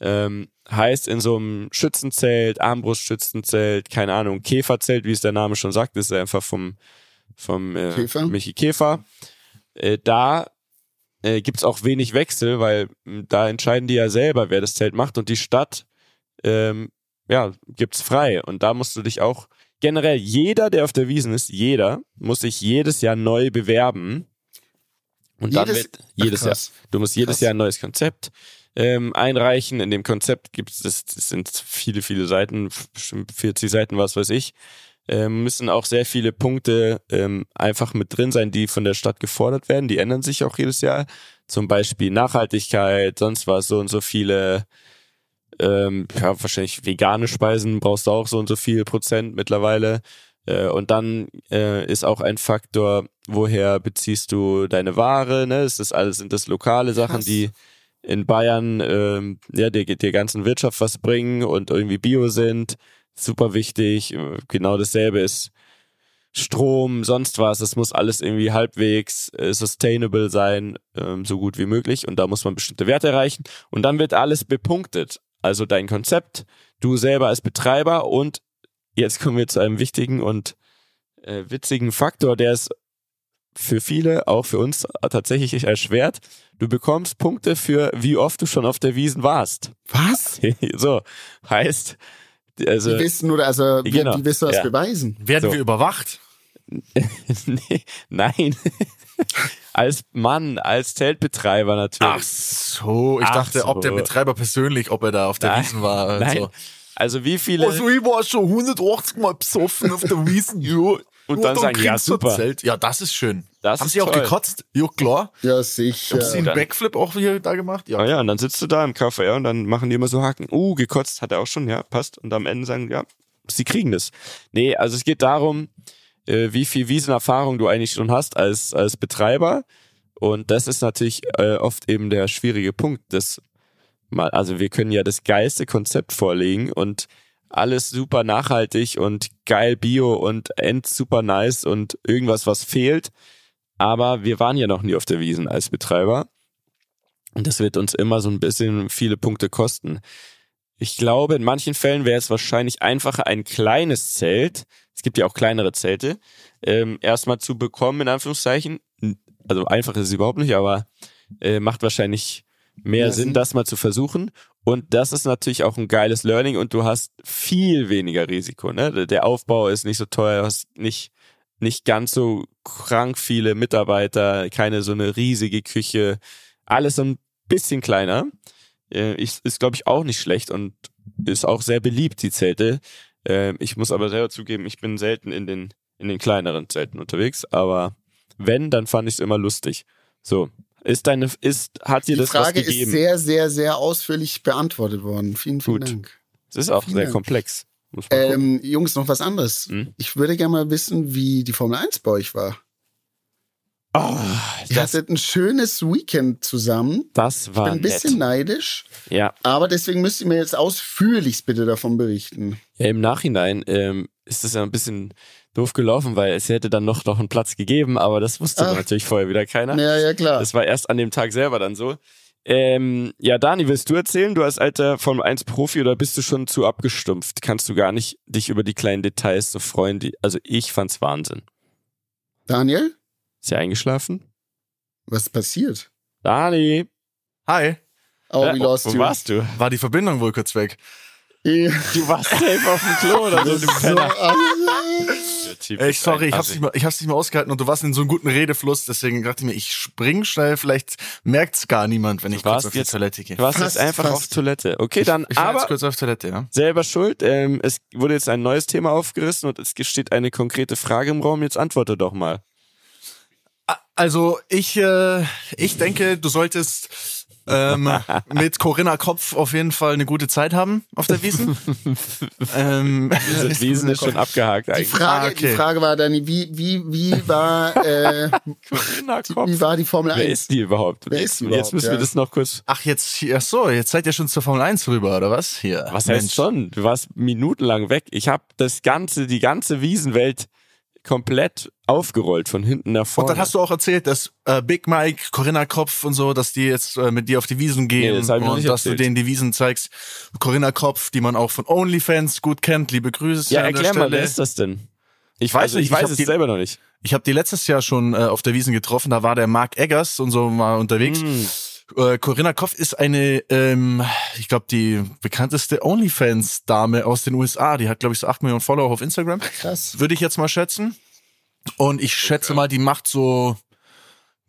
Ähm, heißt in so einem Schützenzelt, Armbrustschützenzelt, keine Ahnung, Käferzelt, wie es der Name schon sagt, ist einfach vom, vom äh, Käfer? Michi Käfer. Äh, da äh, gibt's auch wenig Wechsel, weil mh, da entscheiden die ja selber, wer das Zelt macht und die Stadt ähm, ja, gibt's frei. Und da musst du dich auch generell, jeder, der auf der Wiesen ist, jeder, muss sich jedes Jahr neu bewerben. Und dann Jedes- wird jedes Ach, Jahr. Du musst jedes Krass. Jahr ein neues Konzept ähm, einreichen. In dem Konzept gibt es, das, sind viele, viele Seiten, bestimmt 40 Seiten, was weiß ich. Ähm, müssen auch sehr viele Punkte ähm, einfach mit drin sein, die von der Stadt gefordert werden. Die ändern sich auch jedes Jahr. Zum Beispiel Nachhaltigkeit, sonst was, so und so viele ähm, ja, wahrscheinlich vegane Speisen brauchst du auch so und so viel Prozent mittlerweile. Äh, und dann äh, ist auch ein Faktor, woher beziehst du deine Ware, ne? Ist das alles, sind das lokale Sachen, Krass. die in Bayern ähm, ja der, der ganzen Wirtschaft was bringen und irgendwie Bio sind. Super wichtig. Äh, Genau dasselbe ist Strom, sonst was. Es muss alles irgendwie halbwegs äh, sustainable sein, ähm, so gut wie möglich. Und da muss man bestimmte Werte erreichen. Und dann wird alles bepunktet. Also dein Konzept, du selber als Betreiber und jetzt kommen wir zu einem wichtigen und äh, witzigen Faktor, der ist für viele, auch für uns tatsächlich erschwert. Du bekommst Punkte für, wie oft du schon auf der Wiesen warst. Was? so, heißt, also Die wissen oder also wie, Genau, wie willst du das ja. beweisen? Werden So. wir überwacht? nee, nein. als Mann, als Zeltbetreiber natürlich. Ach so, ich Ach dachte, ob der so. Betreiber persönlich, ob er da auf der Nein, Wiesen war. und Nein. So. Also wie viele Also ich war schon 180 Mal besoffen auf der Wiesen. ja. und dann sagen, ja super. Zelt. Ja, das ist schön. Das Haben ist sie auch toll. gekotzt? Ja, klar. Ja, sicher. Haben sie einen dann- Backflip auch hier da gemacht? Ja. Ah ja, und dann sitzt du da im KVR und dann machen die immer so Haken. Uh, gekotzt hat er auch schon, ja, passt. Und am Ende sagen, ja, sie kriegen das. Nee, also es geht darum, äh, wie viel Wiesenerfahrung du eigentlich schon hast als, als Betreiber. Und das ist natürlich äh, oft eben der schwierige Punkt. Das mal, also wir können ja das geilste Konzept vorlegen und alles super nachhaltig und geil bio und end super nice und irgendwas, was fehlt. Aber wir waren ja noch nie auf der Wiesen als Betreiber. Und das wird uns immer so ein bisschen viele Punkte kosten. Ich glaube, in manchen Fällen wäre es wahrscheinlich einfacher, ein kleines Zelt, es gibt ja auch kleinere Zelte, ähm, erstmal zu bekommen, in Anführungszeichen. Also einfach ist es überhaupt nicht, aber äh, macht wahrscheinlich mehr Ja, Sinn, Sinn. das mal zu versuchen. Und das ist natürlich auch ein geiles Learning und du hast viel weniger Risiko. Ne? Der Aufbau ist nicht so teuer, du hast nicht, nicht ganz so krank viele Mitarbeiter, keine so eine riesige Küche, alles so ein bisschen kleiner. Äh, ist, ist glaube ich, auch nicht schlecht und ist auch sehr beliebt, die Zelte. Äh, ich muss aber selber zugeben, ich bin selten in den, in den kleineren Zelten unterwegs, aber wenn, dann fand ich es immer lustig. So. Ist deine, ist, hat dir Die das Frage was ist gegeben? sehr, sehr, sehr ausführlich beantwortet worden. Vielen, vielen Gut. Dank. Es ist auch Vielen sehr Dank. komplex. Ähm, Jungs, noch was anderes. Hm? Ich würde gerne mal wissen, wie die Formel 1 bei euch war. Oh, Ihr das, hattet ein schönes Weekend zusammen. das war Bin ein bisschen nett. neidisch, Ja. aber deswegen müsst ihr mir jetzt ausführlichst bitte davon berichten. ja, im Nachhinein ähm, ist das ja ein bisschen doof gelaufen, weil es hätte dann noch, noch einen Platz gegeben, aber das wusste Ach. natürlich vorher wieder keiner. Ja, ja, klar. Das war erst an dem Tag selber dann so. Ähm, ja, Dani, willst du erzählen? Du als alter Formel 1 Profi oder bist du schon zu abgestumpft? Kannst du gar nicht dich über die kleinen Details so freuen? Die, also ich fand's Wahnsinn. Daniel, Ist er eingeschlafen? was ist passiert? Dani! Hi. Oh, we lost wo you. warst du? War die Verbindung wohl kurz weg? Ja, Du warst safe auf dem Klo oder so, du Penner. Ey, sorry, ich hab's, nicht mehr, ich hab's nicht mehr ausgehalten und du warst in so einem guten Redefluss, deswegen dachte ich mir, ich spring schnell, vielleicht merkt's gar niemand, wenn ich kurz auf die jetzt- Toilette gehe. Du warst Fast, jetzt einfach fast. auf Toilette. Okay, dann Ich war jetzt aber kurz auf Toilette, ja. selber schuld. Ähm, es wurde jetzt ein neues Thema aufgerissen und es steht eine konkrete Frage im Raum. Jetzt antworte doch mal. Also ich, äh, ich denke, du solltest ähm, mit Corinna Kopf auf jeden Fall eine gute Zeit haben auf der Wiesen. ähm, Diese Wiesen ist schon abgehakt Die eigentlich. Frage, Ah, okay. die Frage war, Dani, wie, wie, wie war, äh, Corinna Kopf. wie war die Formel Wer 1? ist die überhaupt? Wer ist die Jetzt überhaupt, müssen wir ja. das noch kurz. ach jetzt, ach so, jetzt seid ihr schon zur Formel 1 rüber oder was? Hier. Was Mensch. heißt schon? Du warst minutenlang weg. Ich habe das ganze, die ganze Wiesenwelt komplett aufgerollt von hinten nach Und vorne. dann hast du auch erzählt, dass äh, Big Mike, Corinna Kopf und so, dass die jetzt äh, mit dir auf die Wiesen gehen Nee, das und dass du denen die Wiesen zeigst. Corinna Kopf, die man auch von OnlyFans gut kennt, liebe Grüße. ja, erklär mal, wer ist das denn? Ich weiß weiß, nicht, ich weiß es die- selber noch nicht. Ich habe die letztes Jahr schon äh, auf der Wiesen getroffen, da war der Mark Eggers und so mal unterwegs. Hm. Äh, Corinna Kopf ist eine, ähm, ich glaube, die bekannteste OnlyFans-Dame aus den USA. Die hat, glaube ich, so 8 Millionen Follower auf Instagram. Krass. Würde ich jetzt mal schätzen. Und ich schätze mal, die macht so,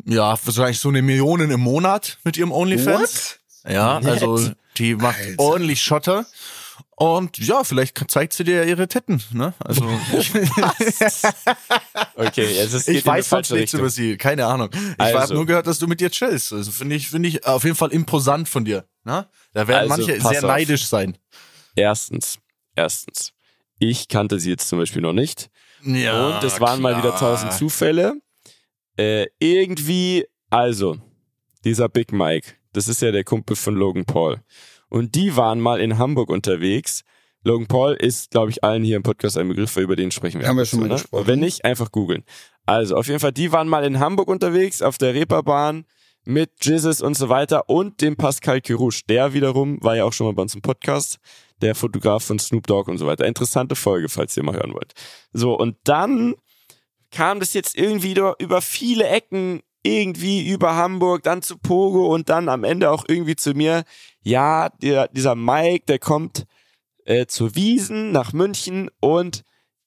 ja, wahrscheinlich so eine Million im Monat mit ihrem OnlyFans. What? Ja, also die macht Alter. ordentlich Schotter. Und ja, vielleicht zeigt sie dir ihre Titten, ne? Also Okay, jetzt ist ich weiß sonst falsche nichts über sie, keine Ahnung. Ich Also. habe nur gehört, dass du mit ihr chillst. Also finde ich, finde ich auf jeden Fall imposant von dir. Ne? Da werden Also, manche sehr auf. neidisch sein. Erstens, erstens, ich kannte sie jetzt zum Beispiel noch nicht. Ja, und es waren mal wieder tausend Zufälle. Äh, irgendwie, also, dieser Big Mike, das ist ja der Kumpel von Logan Paul. Und die waren mal in Hamburg unterwegs. Logan Paul ist, glaube ich, allen hier im Podcast ein Begriff, weil über den sprechen wir. Haben wir schon mal gesprochen. Und wenn nicht, einfach googeln. Also, auf jeden Fall, die waren mal in Hamburg unterwegs, auf der Reeperbahn mit Jesus und so weiter und dem Pascal Kirouche. Der wiederum war ja auch schon mal bei uns im Podcast, der Fotograf von Snoop Dogg und so weiter. Interessante Folge, falls ihr mal hören wollt. So, und dann kam das jetzt irgendwie über viele Ecken, irgendwie über Hamburg, dann zu Pogo und dann am Ende auch irgendwie zu mir. Ja, der, dieser Mike, der kommt äh, zur Wiesen nach München und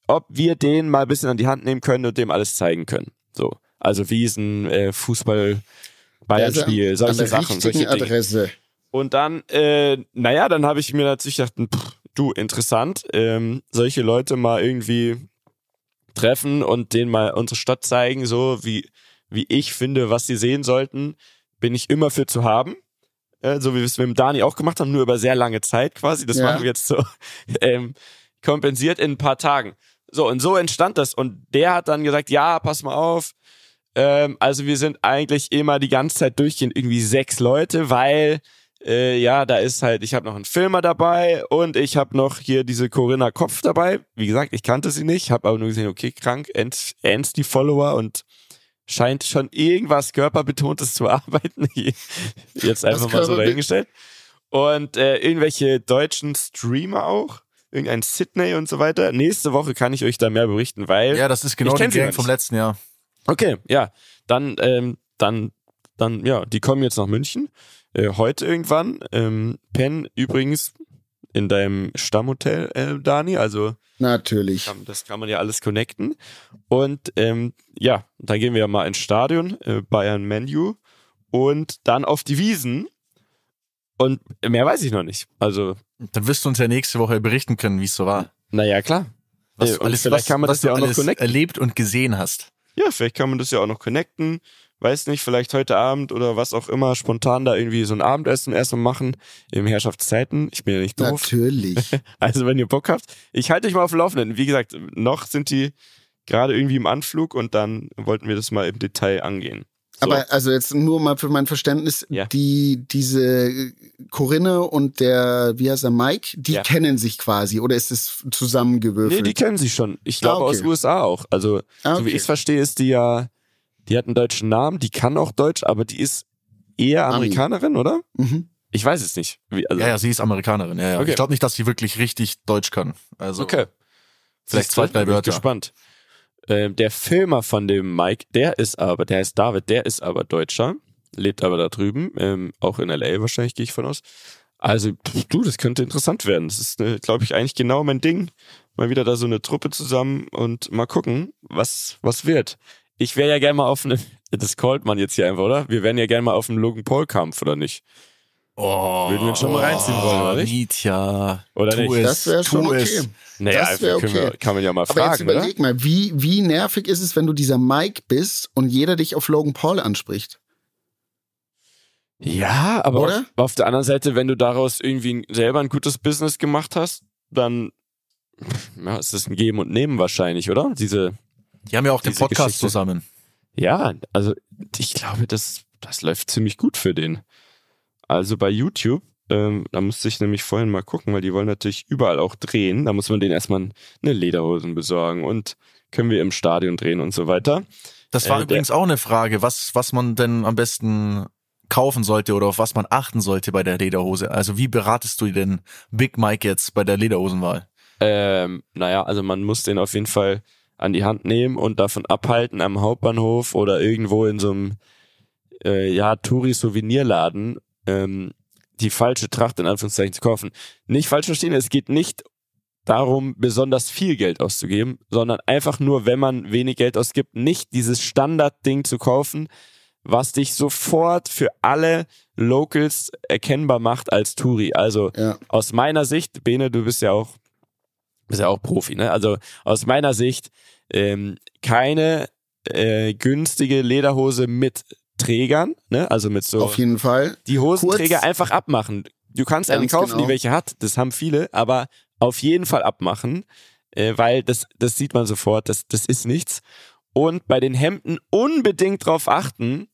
ob wir den mal ein bisschen an die Hand nehmen können und dem alles zeigen können. So. Also Wiesen, äh, Fußball, Bayernspiel, Also, solche Sachen, solche Dinge. Adresse. Und dann, äh, naja, dann habe ich mir natürlich gedacht, pff, du, interessant, ähm, solche Leute mal irgendwie treffen und denen mal unsere Stadt zeigen, so wie, wie ich finde, was sie sehen sollten, bin ich immer für zu haben. Äh, so wie wir es mit dem Dani auch gemacht haben, nur über sehr lange Zeit quasi. Das Ja. machen wir jetzt so ähm, kompensiert in ein paar Tagen. So, und so entstand das. Und der hat dann gesagt, ja, pass mal auf, ähm, also wir sind eigentlich immer die ganze Zeit durchgehend irgendwie sechs Leute, weil äh, ja, da ist halt, ich habe noch einen Filmer dabei und ich habe noch hier diese Corinna Kopf dabei. Wie gesagt, ich kannte sie nicht, habe aber nur gesehen, okay, krank, ernst, ernst die Follower und scheint schon irgendwas körperbetontes zu arbeiten. Jetzt einfach mal so dahingestellt. Und äh, irgendwelche deutschen Streamer auch, irgendein Sydney und so weiter. Nächste Woche kann ich euch da mehr berichten, weil Ja, das ist genau Ich die Gang vom letzten Jahr. Okay, ja. Dann, ähm, dann, dann, ja, die kommen jetzt nach München. Äh, heute irgendwann. Ähm, Penn übrigens in deinem Stammhotel, äh, Dani. Also Natürlich. kann, das kann man ja alles connecten. Und ähm, ja, dann gehen wir ja mal ins Stadion, äh, Bayern Menu und dann auf die Wiesen. Und mehr weiß ich noch nicht. Also, Dann wirst du uns ja nächste Woche berichten können, wie es so war. naja, klar. Was, Äh, alles, vielleicht was, kann man was das ja auch noch connecten. erlebt und gesehen hast. Ja, vielleicht kann man das ja auch noch connecten. Weiß nicht, vielleicht heute Abend oder was auch immer, spontan da irgendwie so ein Abendessen erstmal machen im Herrschaftszeiten. Ich bin ja nicht doof. Natürlich. Also wenn ihr Bock habt, ich halte euch mal auf dem Laufenden. Wie gesagt, noch sind die gerade irgendwie im Anflug und dann wollten wir das mal im Detail angehen. So. Aber also jetzt nur mal für mein Verständnis, Ja. die diese Corinne und der, wie heißt er, Mike, die Ja. kennen sich quasi oder ist es nee, zusammengewürfelt? die kennen sie schon. Ich glaube Ah, okay. aus USA auch. Also Ah, so wie okay. ich es verstehe, ist die ja, die hat einen deutschen Namen, die kann auch Deutsch, aber die ist eher Ami. Amerikanerin, oder? Mhm. Ich weiß es nicht. Wie, also, Ja, ja, sie ist Amerikanerin. Ja, ja. Okay. Ich glaube nicht, dass sie wirklich richtig Deutsch kann. Also Okay. vielleicht zwei, drei Bin ich Wörter. Gespannt. Ähm, der Filmer von dem Mike, der ist aber, der heißt David, der ist aber Deutscher, lebt aber da drüben, ähm, auch in LA wahrscheinlich, gehe ich von aus. Also, du, das könnte interessant werden. Das ist, glaube ich, eigentlich genau mein Ding. Mal wieder da so eine Truppe zusammen und mal gucken, was, was wird. Ich wäre ja gerne mal auf eine, das callt man jetzt hier einfach, oder? Wir wären ja gerne mal auf einen Logan Paul Kampf, oder nicht? Oh, Würden wir uns schon mal reinziehen wollen, oder nicht? Mietja. Oder tu nicht? Es, Das wäre schon okay. Es. Naja, Das wär können wir, okay. kann man ja mal Aber jetzt fragen, oder? überleg mal, wie, wie nervig ist es, wenn du dieser Mike bist und jeder dich auf Logan Paul anspricht? Ja, aber Oder? Auf, auf der anderen Seite, wenn du daraus irgendwie selber ein gutes Business gemacht hast, dann ja, ist das ein Geben und Nehmen wahrscheinlich, oder? Diese, Die haben ja auch den Podcast Geschichte. zusammen. ja, also ich glaube, das, das läuft ziemlich gut für den. Also bei YouTube, ähm, da musste ich nämlich vorhin mal gucken, weil die wollen natürlich überall auch drehen. Da muss man denen erstmal eine Lederhosen besorgen und können wir im Stadion drehen und so weiter. Das war Äh, der- übrigens auch eine Frage, was, was man denn am besten kaufen sollte oder auf was man achten sollte bei der Lederhose. Also wie beratest du denn Big Mike jetzt bei der Lederhosenwahl? Ähm, naja, also man muss den auf jeden Fall an die Hand nehmen und davon abhalten, am Hauptbahnhof oder irgendwo in so einem äh, ja, Touri-Souvenirladen ähm, die falsche Tracht in Anführungszeichen zu kaufen. Nicht falsch verstehen, es geht nicht darum, besonders viel Geld auszugeben, sondern einfach nur, wenn man wenig Geld ausgibt, nicht dieses Standardding zu kaufen, was dich sofort für alle Locals erkennbar macht als Touri. Also Ja. aus meiner Sicht, Bene, du bist ja auch, bist ja auch Profi, ne? Also aus meiner Sicht ähm, keine äh, günstige Lederhose mit Trägern, ne? Also mit so Auf jeden Fall. die Hosenträger Kurz- einfach abmachen. Du kannst eine Ganz kaufen, genau. die welche hat, das haben viele, aber auf jeden Fall abmachen, äh, weil das, das sieht man sofort, das, das ist nichts. Und bei den Hemden unbedingt darauf achten,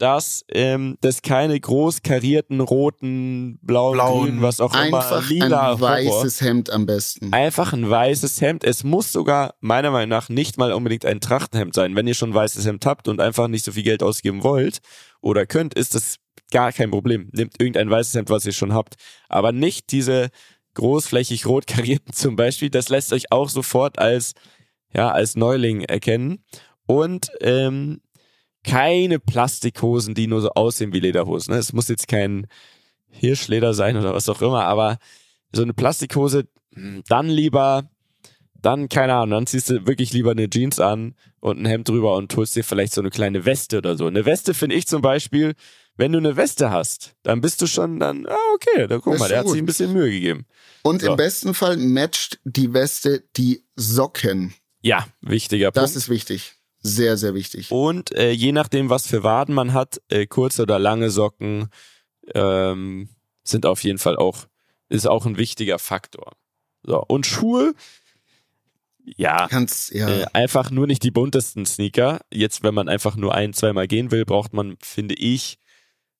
dass ähm, das keine groß karierten, roten, blauen, Blauen. grün, was auch immer, Einfach lila ein Horror. weißes Hemd am besten. Einfach ein weißes Hemd. Es muss sogar meiner Meinung nach nicht mal unbedingt ein Trachtenhemd sein. Wenn ihr schon ein weißes Hemd habt und einfach nicht so viel Geld ausgeben wollt oder könnt, ist das gar kein Problem. Nehmt irgendein weißes Hemd, was ihr schon habt. Aber nicht diese großflächig rot karierten zum Beispiel. Das lässt euch auch sofort als, ja, als Neuling erkennen. Und ähm, keine Plastikhosen, die nur so aussehen wie Lederhosen. ne? Es muss jetzt kein Hirschleder sein oder was auch immer, aber so eine Plastikhose, mh, dann lieber dann, keine Ahnung, dann ziehst du wirklich lieber eine Jeans an und ein Hemd drüber und holst dir vielleicht so eine kleine Weste oder so. Eine Weste finde ich zum Beispiel, wenn du eine Weste hast, dann bist du schon dann, ah, okay, dann guck Das mal, der hat gut. sich ein bisschen Mühe gegeben. Und So. im besten Fall matcht die Weste die Socken. Ja, wichtiger Das Punkt. ist wichtig. Sehr, sehr wichtig. Und äh, je nachdem, was für Waden man hat, äh, kurze oder lange Socken ähm, sind auf jeden Fall auch, ist auch ein wichtiger Faktor. So, und Schuhe, ja, Kannst, ja. äh, einfach nur nicht die buntesten Sneaker. Jetzt, wenn man einfach nur ein, zweimal gehen will, braucht man, finde ich,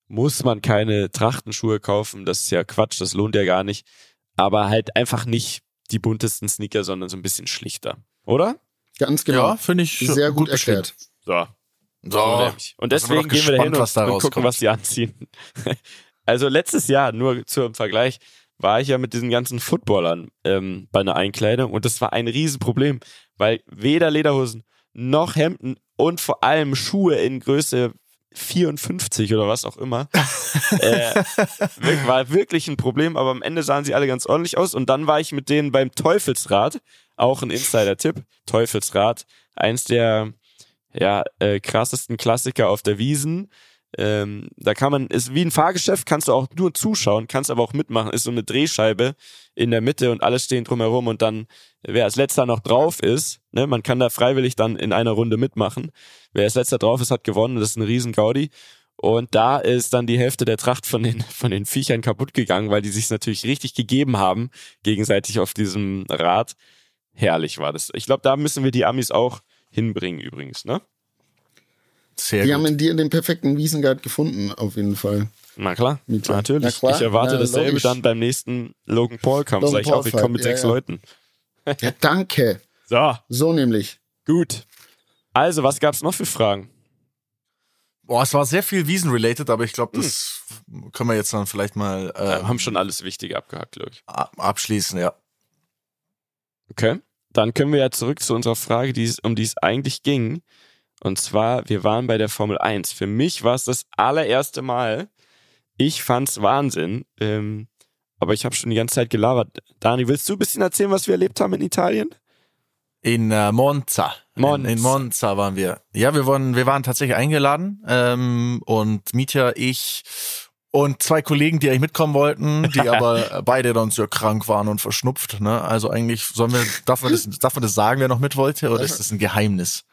muss man keine Trachtenschuhe kaufen. Das ist ja Quatsch, das lohnt ja gar nicht. Aber halt einfach nicht die buntesten Sneaker, sondern so ein bisschen schlichter. Oder? Ganz genau. Ja, finde ich Sehr gut, beschrieben. erklärt. So. So. nämlich. Und deswegen gehen wir da hin gespannt, und, was da und gucken, was die anziehen. Also letztes Jahr, nur zum Vergleich, war ich ja mit diesen ganzen Footballern ähm, bei einer Einkleidung und das war ein Riesenproblem, weil weder Lederhosen noch Hemden und vor allem Schuhe in Größe 54 oder was auch immer, äh, war wirklich ein Problem, aber am Ende sahen sie alle ganz ordentlich aus und dann war ich mit denen beim Teufelsrad, auch ein Insider-Tipp, Teufelsrad, eins der ja, äh, krassesten Klassiker auf der Wiesen. Ähm, da kann man, ist wie ein Fahrgeschäft, kannst du auch nur zuschauen, kannst aber auch mitmachen. Ist so eine Drehscheibe in der Mitte und alle stehen drumherum und dann, wer als letzter noch drauf ist, ne, man kann da freiwillig dann in einer Runde mitmachen. Wer als letzter drauf ist, hat gewonnen. Das ist ein riesen Gaudi. Und da ist dann die Hälfte der Tracht von den, von den Viechern kaputt gegangen, weil die sich natürlich richtig gegeben haben, gegenseitig auf diesem Rad. Herrlich war das. Ich glaube, da müssen wir die Amis auch hinbringen übrigens, ne? Sehr Die gut. haben in dir den perfekten Wiesenguide gefunden, auf jeden Fall. Na klar, klar. natürlich. Na klar. Ich erwarte Na, dasselbe logisch. dann beim nächsten Logan Paul Kampf. Logan Sag ich auch, ich komme mit Fight, sechs ja, ja. Leuten. Ja, danke. So, So nämlich. gut. Also, was gab's noch für Fragen? Boah, es war sehr viel Wiesen-related, aber ich glaube, das können wir jetzt dann vielleicht mal Äh, äh, haben schon alles Wichtige abgehakt, glaube ich. ab- abschließen, ja. Okay. Dann können wir ja zurück zu unserer Frage, die es, um die es eigentlich ging. Und zwar, wir waren bei der Formel 1. Für mich war es das allererste Mal. Ich fand's Wahnsinn. Ähm, aber ich habe schon die ganze Zeit gelabert. Dani, willst du ein bisschen erzählen, was wir erlebt haben in Italien? In äh, Monza. Monza. In, in Monza waren wir. Ja, wir waren, wir waren tatsächlich eingeladen ähm, und Mietja, ich und zwei Kollegen, die eigentlich mitkommen wollten, die aber beide dann sehr krank waren und verschnupft. Ne? Also eigentlich sollen wir, darf man das, darf man das sagen, wer noch mit wollte, oder ist das ein Geheimnis?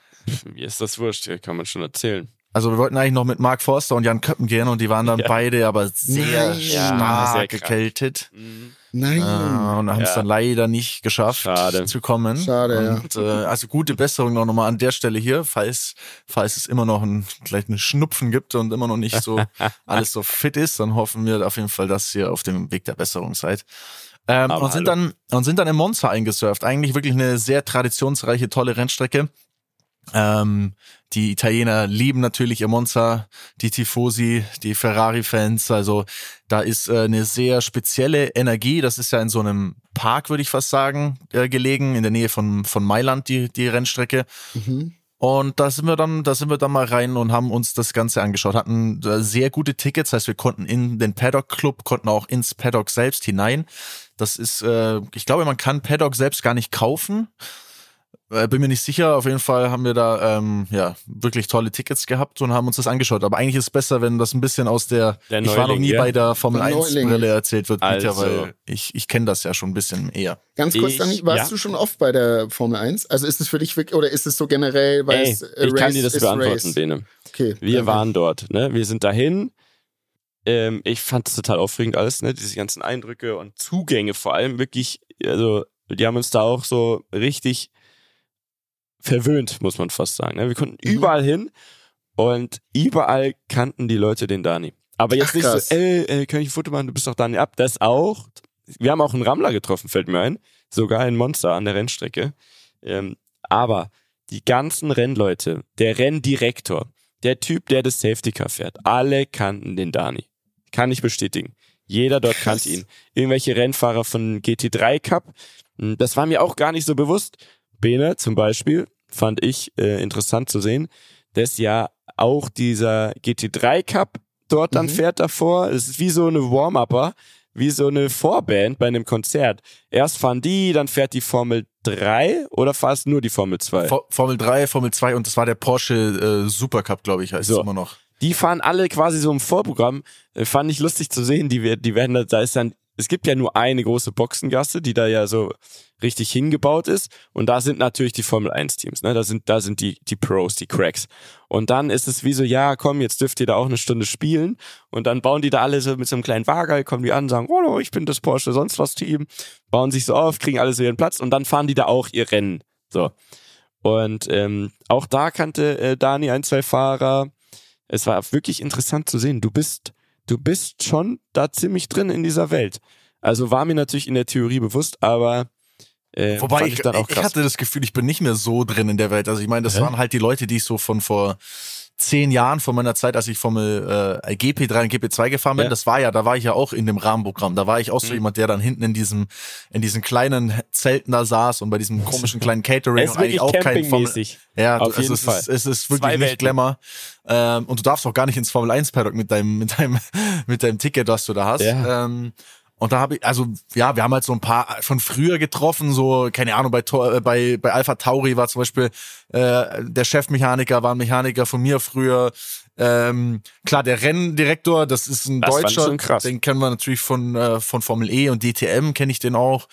Mir ist das wurscht, hier kann man schon erzählen. Also wir wollten eigentlich noch mit Mark Forster und Jan Köppen gehen und die waren dann Ja. beide aber sehr. Ja, stark sehr gekältet. Nein. Äh, und haben es Ja. dann leider nicht geschafft Schade. zu kommen. Schade, und, äh, also gute Besserung noch nochmal an der Stelle hier, falls, falls es immer noch ein, vielleicht einen Schnupfen gibt und immer noch nicht so alles so fit ist, dann hoffen wir auf jeden Fall, dass ihr auf dem Weg der Besserung seid. Ähm, und sind hallo. dann und sind dann in Monza eingesurft. Eigentlich wirklich eine sehr traditionsreiche, tolle Rennstrecke. Ähm, die Italiener lieben natürlich ihr Monza, die Tifosi, die Ferrari-Fans. Also da ist äh, eine sehr spezielle Energie. Das ist ja in so einem Park, würde ich fast sagen, äh, gelegen, in der Nähe von, von Mailand, die, die Rennstrecke. Mhm. Und da sind wir dann, da sind wir dann mal rein und haben uns das Ganze angeschaut. Hatten äh, sehr gute Tickets, heißt wir konnten in den Paddock Club, konnten auch ins Paddock selbst hinein. Das ist, äh, ich glaube, man kann Paddock selbst gar nicht kaufen. Äh, bin mir nicht sicher. Auf jeden Fall haben wir da ähm, ja wirklich tolle Tickets gehabt und haben uns das angeschaut. Aber eigentlich ist es besser, wenn das ein bisschen aus der, Der ich war noch nie ja. bei der Formel Der 1 Neuling. Brille erzählt wird, Peter, Also. weil ich, ich kenne das ja schon ein bisschen eher. Ganz kurz, Ich- Dani, warst ja. du schon oft bei der Formel 1? Also ist es für dich wirklich, oder ist es so generell, weil Ey, es äh, ich kann Race dir das beantworten, Race? Bene. Okay. Wir ähm, waren dort, ne? Wir sind dahin. Ähm, ich fand es total aufregend alles, ne? Diese ganzen Eindrücke und Zugänge vor allem wirklich, also die haben uns da auch so richtig verwöhnt, muss man fast sagen. Ne? Wir konnten Mhm. überall hin und überall kannten die Leute den Dani. Aber jetzt Ach, nicht krass. so, ey, ey, kann ich ein Foto machen, du bist doch Dani ab. Das auch. Wir haben auch einen Rammler getroffen, fällt mir ein. Sogar ein Monster an der Rennstrecke. Ähm, aber die ganzen Rennleute, der Renndirektor, der Typ, der das Safety Car fährt, alle kannten den Dani. Kann ich bestätigen. Jeder dort Krass. kannte ihn. Irgendwelche Rennfahrer von GT3 Cup. Hm, Das war mir auch gar nicht so bewusst. Bene zum Beispiel fand ich äh, interessant zu sehen, dass ja auch dieser GT3 Cup dort dann Mhm. fährt davor. Es ist wie so eine Warm-Upper, wie so eine Vorband bei einem Konzert. Erst fahren die, dann fährt die Formel 3 oder es nur die Formel 2? For Formel 3, Formel 2 und das war der Porsche äh, Supercup, glaube ich, heißt So. es immer noch. die fahren alle quasi so im Vorprogramm. Äh, fand ich lustig zu sehen. Die, die werden da, da ist dann, es gibt ja nur eine große Boxengasse, die da ja so richtig hingebaut ist. Und da sind natürlich die Formel 1 Teams, ne? Da sind, da sind die, die Pros, die Cracks. Und dann ist es wie so, ja, komm, jetzt dürft ihr da auch eine Stunde spielen. Und dann bauen die da alle so mit so einem kleinen Wagerl, kommen die an, sagen, oh, ich bin das Porsche, sonst was Team. Bauen sich so auf, kriegen alle so ihren Platz und dann fahren die da auch ihr Rennen. So. Und ähm, auch da kannte äh, Dani ein, zwei Fahrer. Es war wirklich interessant zu sehen. Du bist, du bist schon da ziemlich drin in dieser Welt. Also war mir natürlich in der Theorie bewusst, aber äh, Wobei ich, ich dann auch ich hatte das Gefühl, ich bin nicht mehr so drin in der Welt. Also ich meine, das Hä? waren halt die Leute, die ich so von vor zehn Jahren von meiner Zeit, als ich Formel äh, GP3 und GP2 gefahren bin, Ja. das war ja, da war ich ja auch in dem Rahmenprogramm. Da war ich auch so Mhm. jemand, der dann hinten in diesem, in diesen kleinen Zelten da saß und bei diesem komischen kleinen Catering es ist und eigentlich wirklich auch kein Formel, ja, Auf also jeden es Fall. Ist, es ist Zwei wirklich nicht Welten. Glamour. Ähm, und du darfst auch gar nicht ins Formel 1 Paddock mit deinem, mit deinem, mit deinem Ticket, das du da hast. Ja. Ähm, und da habe ich, also ja, wir haben halt so ein paar von früher getroffen, so, keine Ahnung, bei, äh, bei, bei Alpha Tauri war zum Beispiel äh, der Chefmechaniker, war ein Mechaniker von mir früher. Ähm, klar, der Renndirektor, das ist ein Das Deutscher, den kennen wir natürlich von, äh, von Formel E und DTM, kenne ich den auch.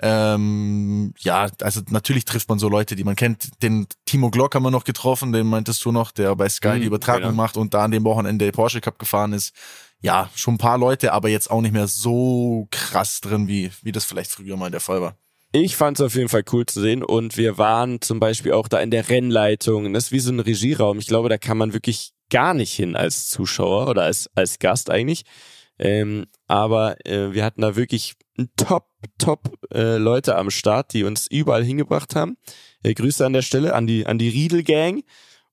Ähm, ja, also natürlich trifft man so Leute, die man kennt. Den Timo Glock haben wir noch getroffen, den meintest du noch, der bei Sky Mhm, die Übertragung genau. macht und da an dem Wochenende Porsche Cup gefahren ist. Ja, schon ein paar Leute, aber jetzt auch nicht mehr so krass drin, wie, wie das vielleicht früher mal der Fall war. Ich fand es auf jeden Fall cool zu sehen und wir waren zum Beispiel auch da in der Rennleitung. Das ist wie so ein Regieraum. Ich glaube, da kann man wirklich gar nicht hin als Zuschauer oder als, als Gast eigentlich. Ähm, aber äh, wir hatten da wirklich top, top äh, Leute am Start, die uns überall hingebracht haben. Äh, Grüße an der Stelle an die, an die Riedel-Gang.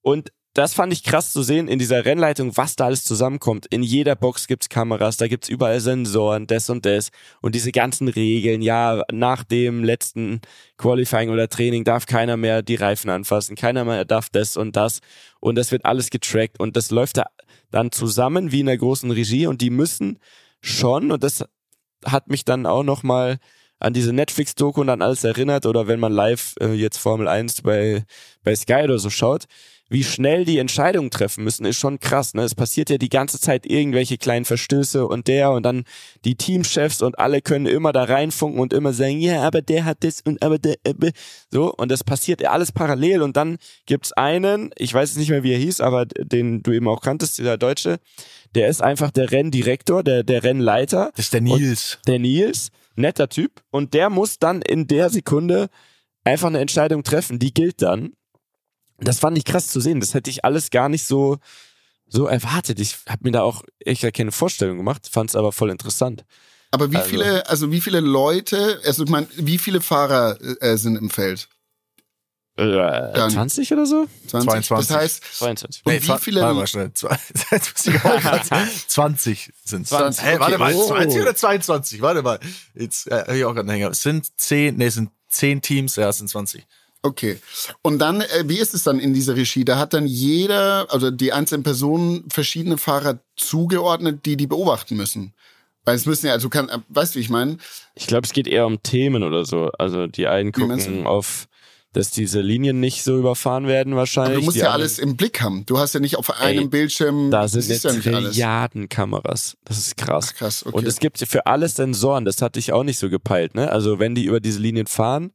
Und das fand ich krass zu sehen in dieser Rennleitung, was da alles zusammenkommt. In jeder Box gibt's Kameras, da gibt's überall Sensoren, das und das. Und diese ganzen Regeln, ja, nach dem letzten Qualifying oder Training darf keiner mehr die Reifen anfassen, keiner mehr darf das und das. Und das wird alles getrackt und das läuft da dann zusammen wie in der großen Regie und die müssen schon, und das hat mich dann auch nochmal an diese Netflix-Doku und an alles erinnert oder wenn man live äh, jetzt Formel 1 bei, bei Sky oder so schaut, wie schnell die Entscheidungen treffen müssen, ist schon krass. Ne? Es passiert ja die ganze Zeit irgendwelche kleinen Verstöße und der und dann die Teamchefs und alle können immer da reinfunken und immer sagen, ja, aber der hat das und aber der, äh, so und das passiert ja alles parallel und dann gibt's einen, ich weiß jetzt nicht mehr, wie er hieß, aber den du eben auch kanntest, dieser Deutsche, der ist einfach der Renndirektor, der, der Rennleiter Das ist der Nils. der Nils, netter Typ, und der muss dann in der Sekunde einfach eine Entscheidung treffen, die gilt dann. Das fand ich krass zu sehen. Das hätte ich alles gar nicht so, so erwartet. Ich habe mir da auch echt keine Vorstellung gemacht, fand es aber voll interessant. Aber wie Also- viele, also wie viele Leute, also ich meine, wie viele Fahrer äh, sind im Feld? Äh, Dann- 20 oder so? 20? 22. Das heißt, 22. Und Nee, wie viele- Warte mal schnell. Zwei- Jetzt muss ich auch grad- 20 sind 20, Hey, warte okay. mal, Oh. 20 oder 22? Warte mal. Jetzt äh, hab ich auch gerade einen Hänger. Es sind 10, nee, es sind 10 Teams, ja, es sind 20. okay. Und dann, äh, wie ist es dann in dieser Regie? Da hat dann jeder, also die einzelnen Personen, verschiedene Fahrer zugeordnet, die die beobachten müssen. Weil es müssen ja, also kann, äh, weißt du, wie ich meine? Ich glaube, es geht eher um Themen oder so. Also die einen gucken auf, dass diese Linien nicht so überfahren werden wahrscheinlich. Aber du musst die ja alles im Blick haben. Du hast ja nicht auf einem Ey, Bildschirm, Da sind ja jetzt alles. Trilliarden Kameras. Das ist krass. Ach, krass, okay. Und es gibt für alles Sensoren, das hatte ich auch nicht so gepeilt, ne? Also wenn die über diese Linien fahren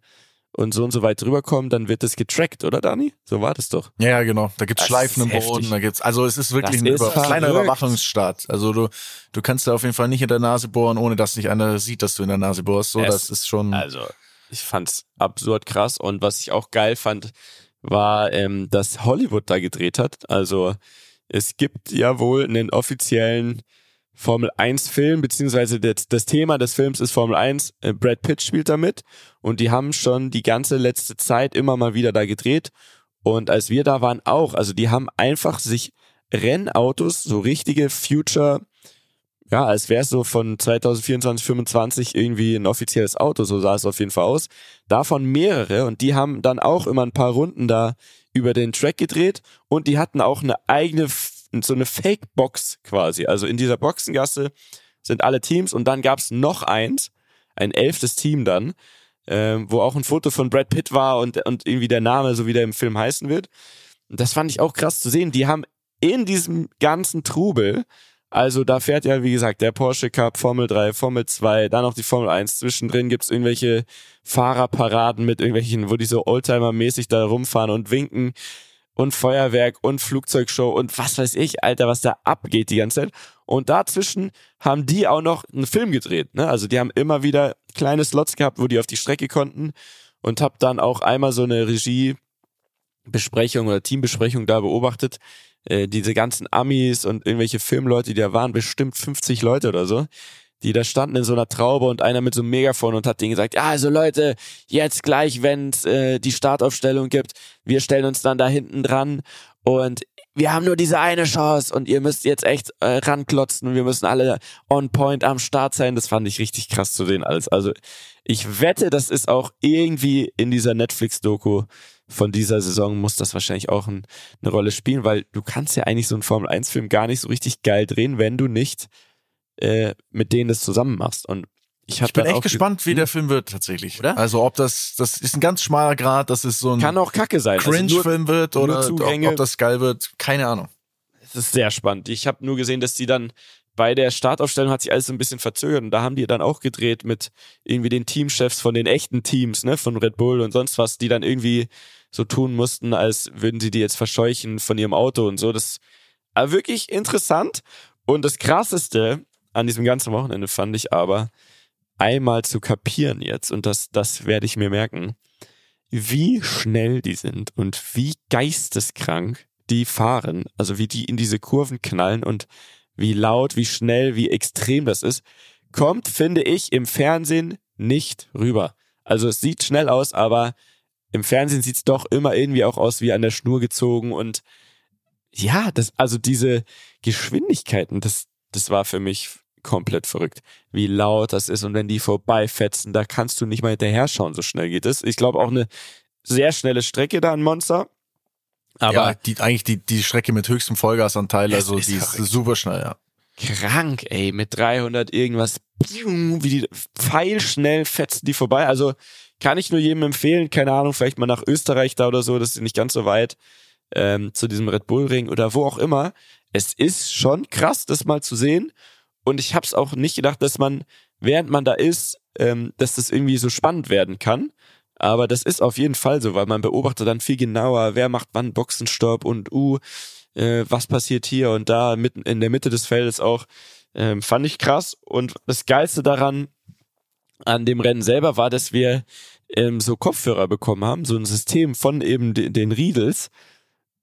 und so und so weit rüberkommen, dann wird das getrackt, oder Dani? So war das doch. Ja, ja, genau. Da gibt's Das Schleifen im heftig. Boden, da gibt's, also es ist wirklich Das ein ist über, kleiner. Überwachungsstaat. Also du, du kannst da auf jeden Fall nicht in der Nase bohren, ohne dass nicht einer sieht, dass du in der Nase bohrst. So, Es- das ist schon. Also, ich fand's absurd krass und was ich auch geil fand, war, ähm, dass Hollywood da gedreht hat. Also, es gibt ja wohl einen offiziellen Formel 1 Film, beziehungsweise das, das Thema des Films ist Formel 1. Äh, Brad Pitt spielt da mit und die haben schon die ganze letzte Zeit immer mal wieder da gedreht. Und als wir da waren auch, also die haben einfach sich Rennautos, so richtige Future, ja, als wäre es so von 2024, 25 irgendwie ein offizielles Auto, so sah es auf jeden Fall aus. Davon mehrere und die haben dann auch immer ein paar Runden da über den Track gedreht und die hatten auch eine eigene, so eine Fake-Box quasi. Also in dieser Boxengasse sind alle Teams und dann gab's noch eins, ein elftes Team dann, ähm, wo auch ein Foto von Brad Pitt war und, und irgendwie der Name, so wie der im Film heißen wird. Und das fand ich auch krass zu sehen. Die haben in diesem ganzen Trubel, also da fährt ja, wie gesagt, der Porsche Cup, Formel 3, Formel 2, dann noch die Formel 1. Zwischendrin gibt's irgendwelche Fahrerparaden mit irgendwelchen, wo die so Oldtimer-mäßig da rumfahren und winken und Feuerwerk und Flugzeugshow und was weiß ich, Alter, was da abgeht die ganze Zeit. Und dazwischen haben die auch noch einen Film gedreht. Ne? Also die haben immer wieder kleine Slots gehabt, wo die auf die Strecke konnten und hab dann auch einmal so eine Regiebesprechung oder Teambesprechung da beobachtet. Äh, diese ganzen Amis und irgendwelche Filmleute, die da waren, bestimmt 50 Leute oder so die da standen in so einer Traube und einer mit so einem Megafon und hat denen gesagt, ja, also Leute, jetzt gleich, wenn es äh, die Startaufstellung gibt, wir stellen uns dann da hinten dran und wir haben nur diese eine Chance und ihr müsst jetzt echt äh, ranklotzen und wir müssen alle on point am Start sein. Das fand ich richtig krass zu sehen alles. Also ich wette, das ist auch irgendwie in dieser Netflix-Doku von dieser Saison muss das wahrscheinlich auch ein, eine Rolle spielen, weil du kannst ja eigentlich so einen Formel-1-Film gar nicht so richtig geil drehen, wenn du nicht äh, mit denen das zusammen machst. Und ich, ich bin echt gespannt, wie der Film wird tatsächlich. Oder? Also ob das, das ist ein ganz schmaler Grad, dass es so ein kann auch Kacke sein, also Cringe-Film also wird oder ob, ob, das geil wird, keine Ahnung. Es ist sehr spannend. Ich habe nur gesehen, dass die dann bei der Startaufstellung hat sich alles so ein bisschen verzögert und da haben die dann auch gedreht mit irgendwie den Teamchefs von den echten Teams, ne, von Red Bull und sonst was, die dann irgendwie so tun mussten, als würden sie die jetzt verscheuchen von ihrem Auto und so. Das war wirklich interessant und das krasseste an diesem ganzen Wochenende fand ich aber einmal zu kapieren jetzt und das das werde ich mir merken, wie schnell die sind und wie geisteskrank die fahren, also wie die in diese Kurven knallen und wie laut, wie schnell, wie extrem das ist, kommt, finde ich, im Fernsehen nicht rüber. Also es sieht schnell aus, aber im Fernsehen sieht es doch immer irgendwie auch aus wie an der Schnur gezogen und ja, das, also diese Geschwindigkeiten, das, das war für mich komplett verrückt, wie laut das ist und wenn die vorbeifetzen, da kannst du nicht mal hinterher schauen, so schnell geht es. Ich glaube auch eine sehr schnelle Strecke da in Monster. Aber ja, die, eigentlich die, die Strecke mit höchstem Vollgasanteil, also ist die verrückt. ist super schnell, ja. Krank, ey, mit 300 irgendwas, wie die pfeilschnell fetzen die vorbei. Also kann ich nur jedem empfehlen, keine Ahnung, vielleicht mal nach Österreich da oder so, das ist nicht ganz so weit, ähm, zu diesem Red Bull Ring oder wo auch immer. Es ist schon krass, das mal zu sehen. Und ich habe es auch nicht gedacht, dass man, während man da ist, ähm, dass das irgendwie so spannend werden kann. Aber das ist auf jeden Fall so, weil man beobachtet dann viel genauer, wer macht wann Boxenstopp und uh, äh, was passiert hier und da, mitten in der Mitte des Feldes auch. Ähm, fand ich krass. Und das Geilste daran, an dem Rennen selber, war, dass wir ähm, so Kopfhörer bekommen haben, so ein System von eben den, den Riedels.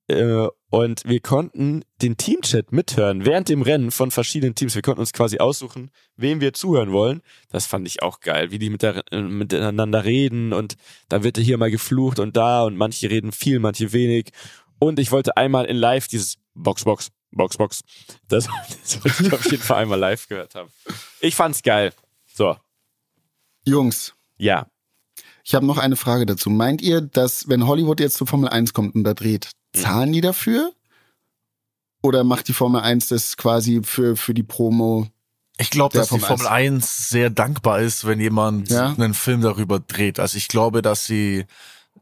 Äh, und wir konnten den Teamchat mithören während dem Rennen von verschiedenen Teams. Wir konnten uns quasi aussuchen, wem wir zuhören wollen. Das fand ich auch geil, wie die mit der, äh, miteinander reden und da wird hier mal geflucht und da und manche reden viel, manche wenig. Und ich wollte einmal in live dieses Box, Box, Box, Box. Das, das wollte ich auf jeden Fall einmal live gehört haben. Ich fand's geil. So. Jungs. Ja. Ich habe noch eine Frage dazu. Meint ihr, dass wenn Hollywood jetzt zu Formel 1 kommt und da dreht, Zahlen die dafür? Oder macht die Formel 1 das quasi für, für die Promo? Ich glaube, dass die Formel 1 sehr dankbar ist, wenn jemand ja? einen Film darüber dreht. Also ich glaube, dass sie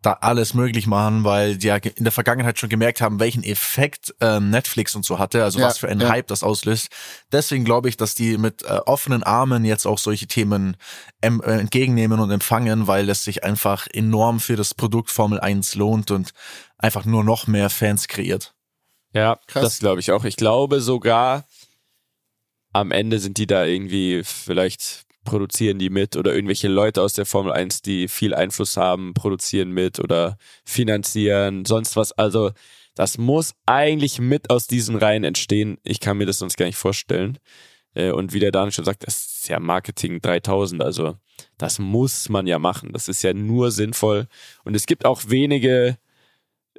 da alles möglich machen, weil die ja in der Vergangenheit schon gemerkt haben, welchen Effekt ähm, Netflix und so hatte, also ja, was für ein ja. Hype das auslöst. Deswegen glaube ich, dass die mit äh, offenen Armen jetzt auch solche Themen ähm, äh, entgegennehmen und empfangen, weil es sich einfach enorm für das Produkt Formel 1 lohnt und einfach nur noch mehr Fans kreiert. Ja, Krass. das glaube ich auch. Ich glaube sogar, am Ende sind die da irgendwie vielleicht produzieren die mit oder irgendwelche Leute aus der Formel 1, die viel Einfluss haben, produzieren mit oder finanzieren, sonst was. Also das muss eigentlich mit aus diesen Reihen entstehen. Ich kann mir das sonst gar nicht vorstellen. Äh, und wie der Daniel schon sagt, das ist ja Marketing 3000. Also das muss man ja machen. Das ist ja nur sinnvoll. Und es gibt auch wenige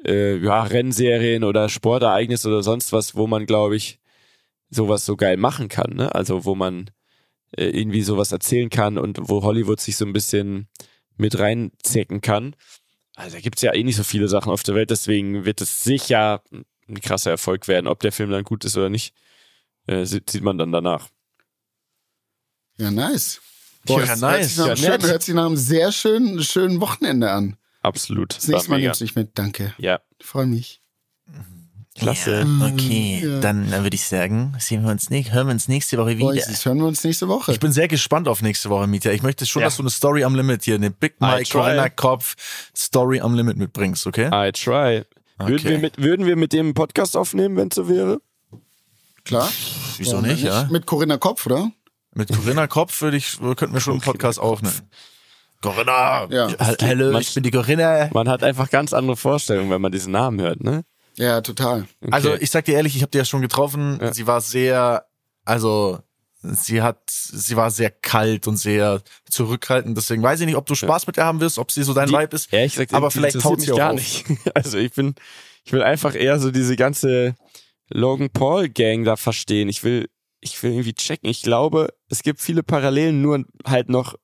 äh, ja, Rennserien oder Sportereignisse oder sonst was, wo man, glaube ich, sowas so geil machen kann. Ne? Also wo man äh, irgendwie sowas erzählen kann und wo Hollywood sich so ein bisschen mit reinzecken kann. Also da gibt's ja eh nicht so viele Sachen auf der Welt, deswegen wird es sicher ein krasser Erfolg werden. Ob der Film dann gut ist oder nicht, äh, sieht man dann danach. Ja, nice. Boah, Ja, es nice. Hört sich, nach, einem Ja, schönen, hört sich nach einem sehr schönen, schönen Wochenende an. Absolut. Das nächste Mal du nicht mit. Danke. Ja, Ich freue mich. klasse. Ja, okay, Ja. dann äh, würde ich sagen, sehen wir uns nicht, hören wir uns nächste Woche wieder. Boys, das hören wir uns nächste Woche. Ich bin sehr gespannt auf nächste Woche, Mietja. Ich möchte schon, Ja. dass du eine Story am Limit hier, eine Big Mike. Corinna Kopf Story am Limit mitbringst, okay? I try. Würden, Okay. wir mit, würden wir mit dem einen Podcast aufnehmen, wenn es so wäre? Klar. Wieso nicht, ja? Mit Corinna Kopf, oder? Mit Corinna Kopf würde ich, könnten wir schon einen Podcast aufnehmen. Corinna! Ja. Ha- Hallo, ich bin die Corinna. Man hat einfach ganz andere Vorstellungen, wenn man diesen Namen hört, ne? Ja, total. Okay. Also ich sag dir ehrlich, ich habe die ja schon getroffen. Ja. Sie war sehr, also sie hat, sie war sehr kalt und sehr zurückhaltend. Deswegen weiß ich nicht, ob du Spaß mit ihr haben wirst, ob sie so dein Die- Vibe ist. Ehrlich gesagt, aber die vielleicht taut sie mich auch gar auf. nicht. Also ich bin, ich will einfach eher so diese ganze Logan Paul Gang da verstehen. Ich will, ich will irgendwie checken. Ich glaube, es gibt viele Parallelen, nur halt noch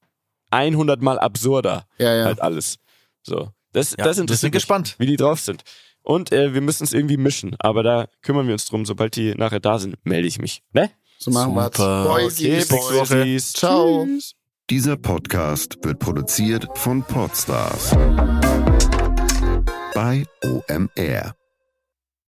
100 mal absurder. Ja, ja. Halt alles. So. Das, Ja, das wir interessiert sind mich, gespannt. wie die drauf sind. Und äh, wir müssen es irgendwie mischen. Aber da kümmern wir uns drum. Sobald die nachher da sind, melde ich mich. Ne? So machen wir's. Super. Boys, Okay, Boys. bis nächste Woche. Ciao. Tschüss. Dieser Podcast wird produziert von Podstars bei OMR.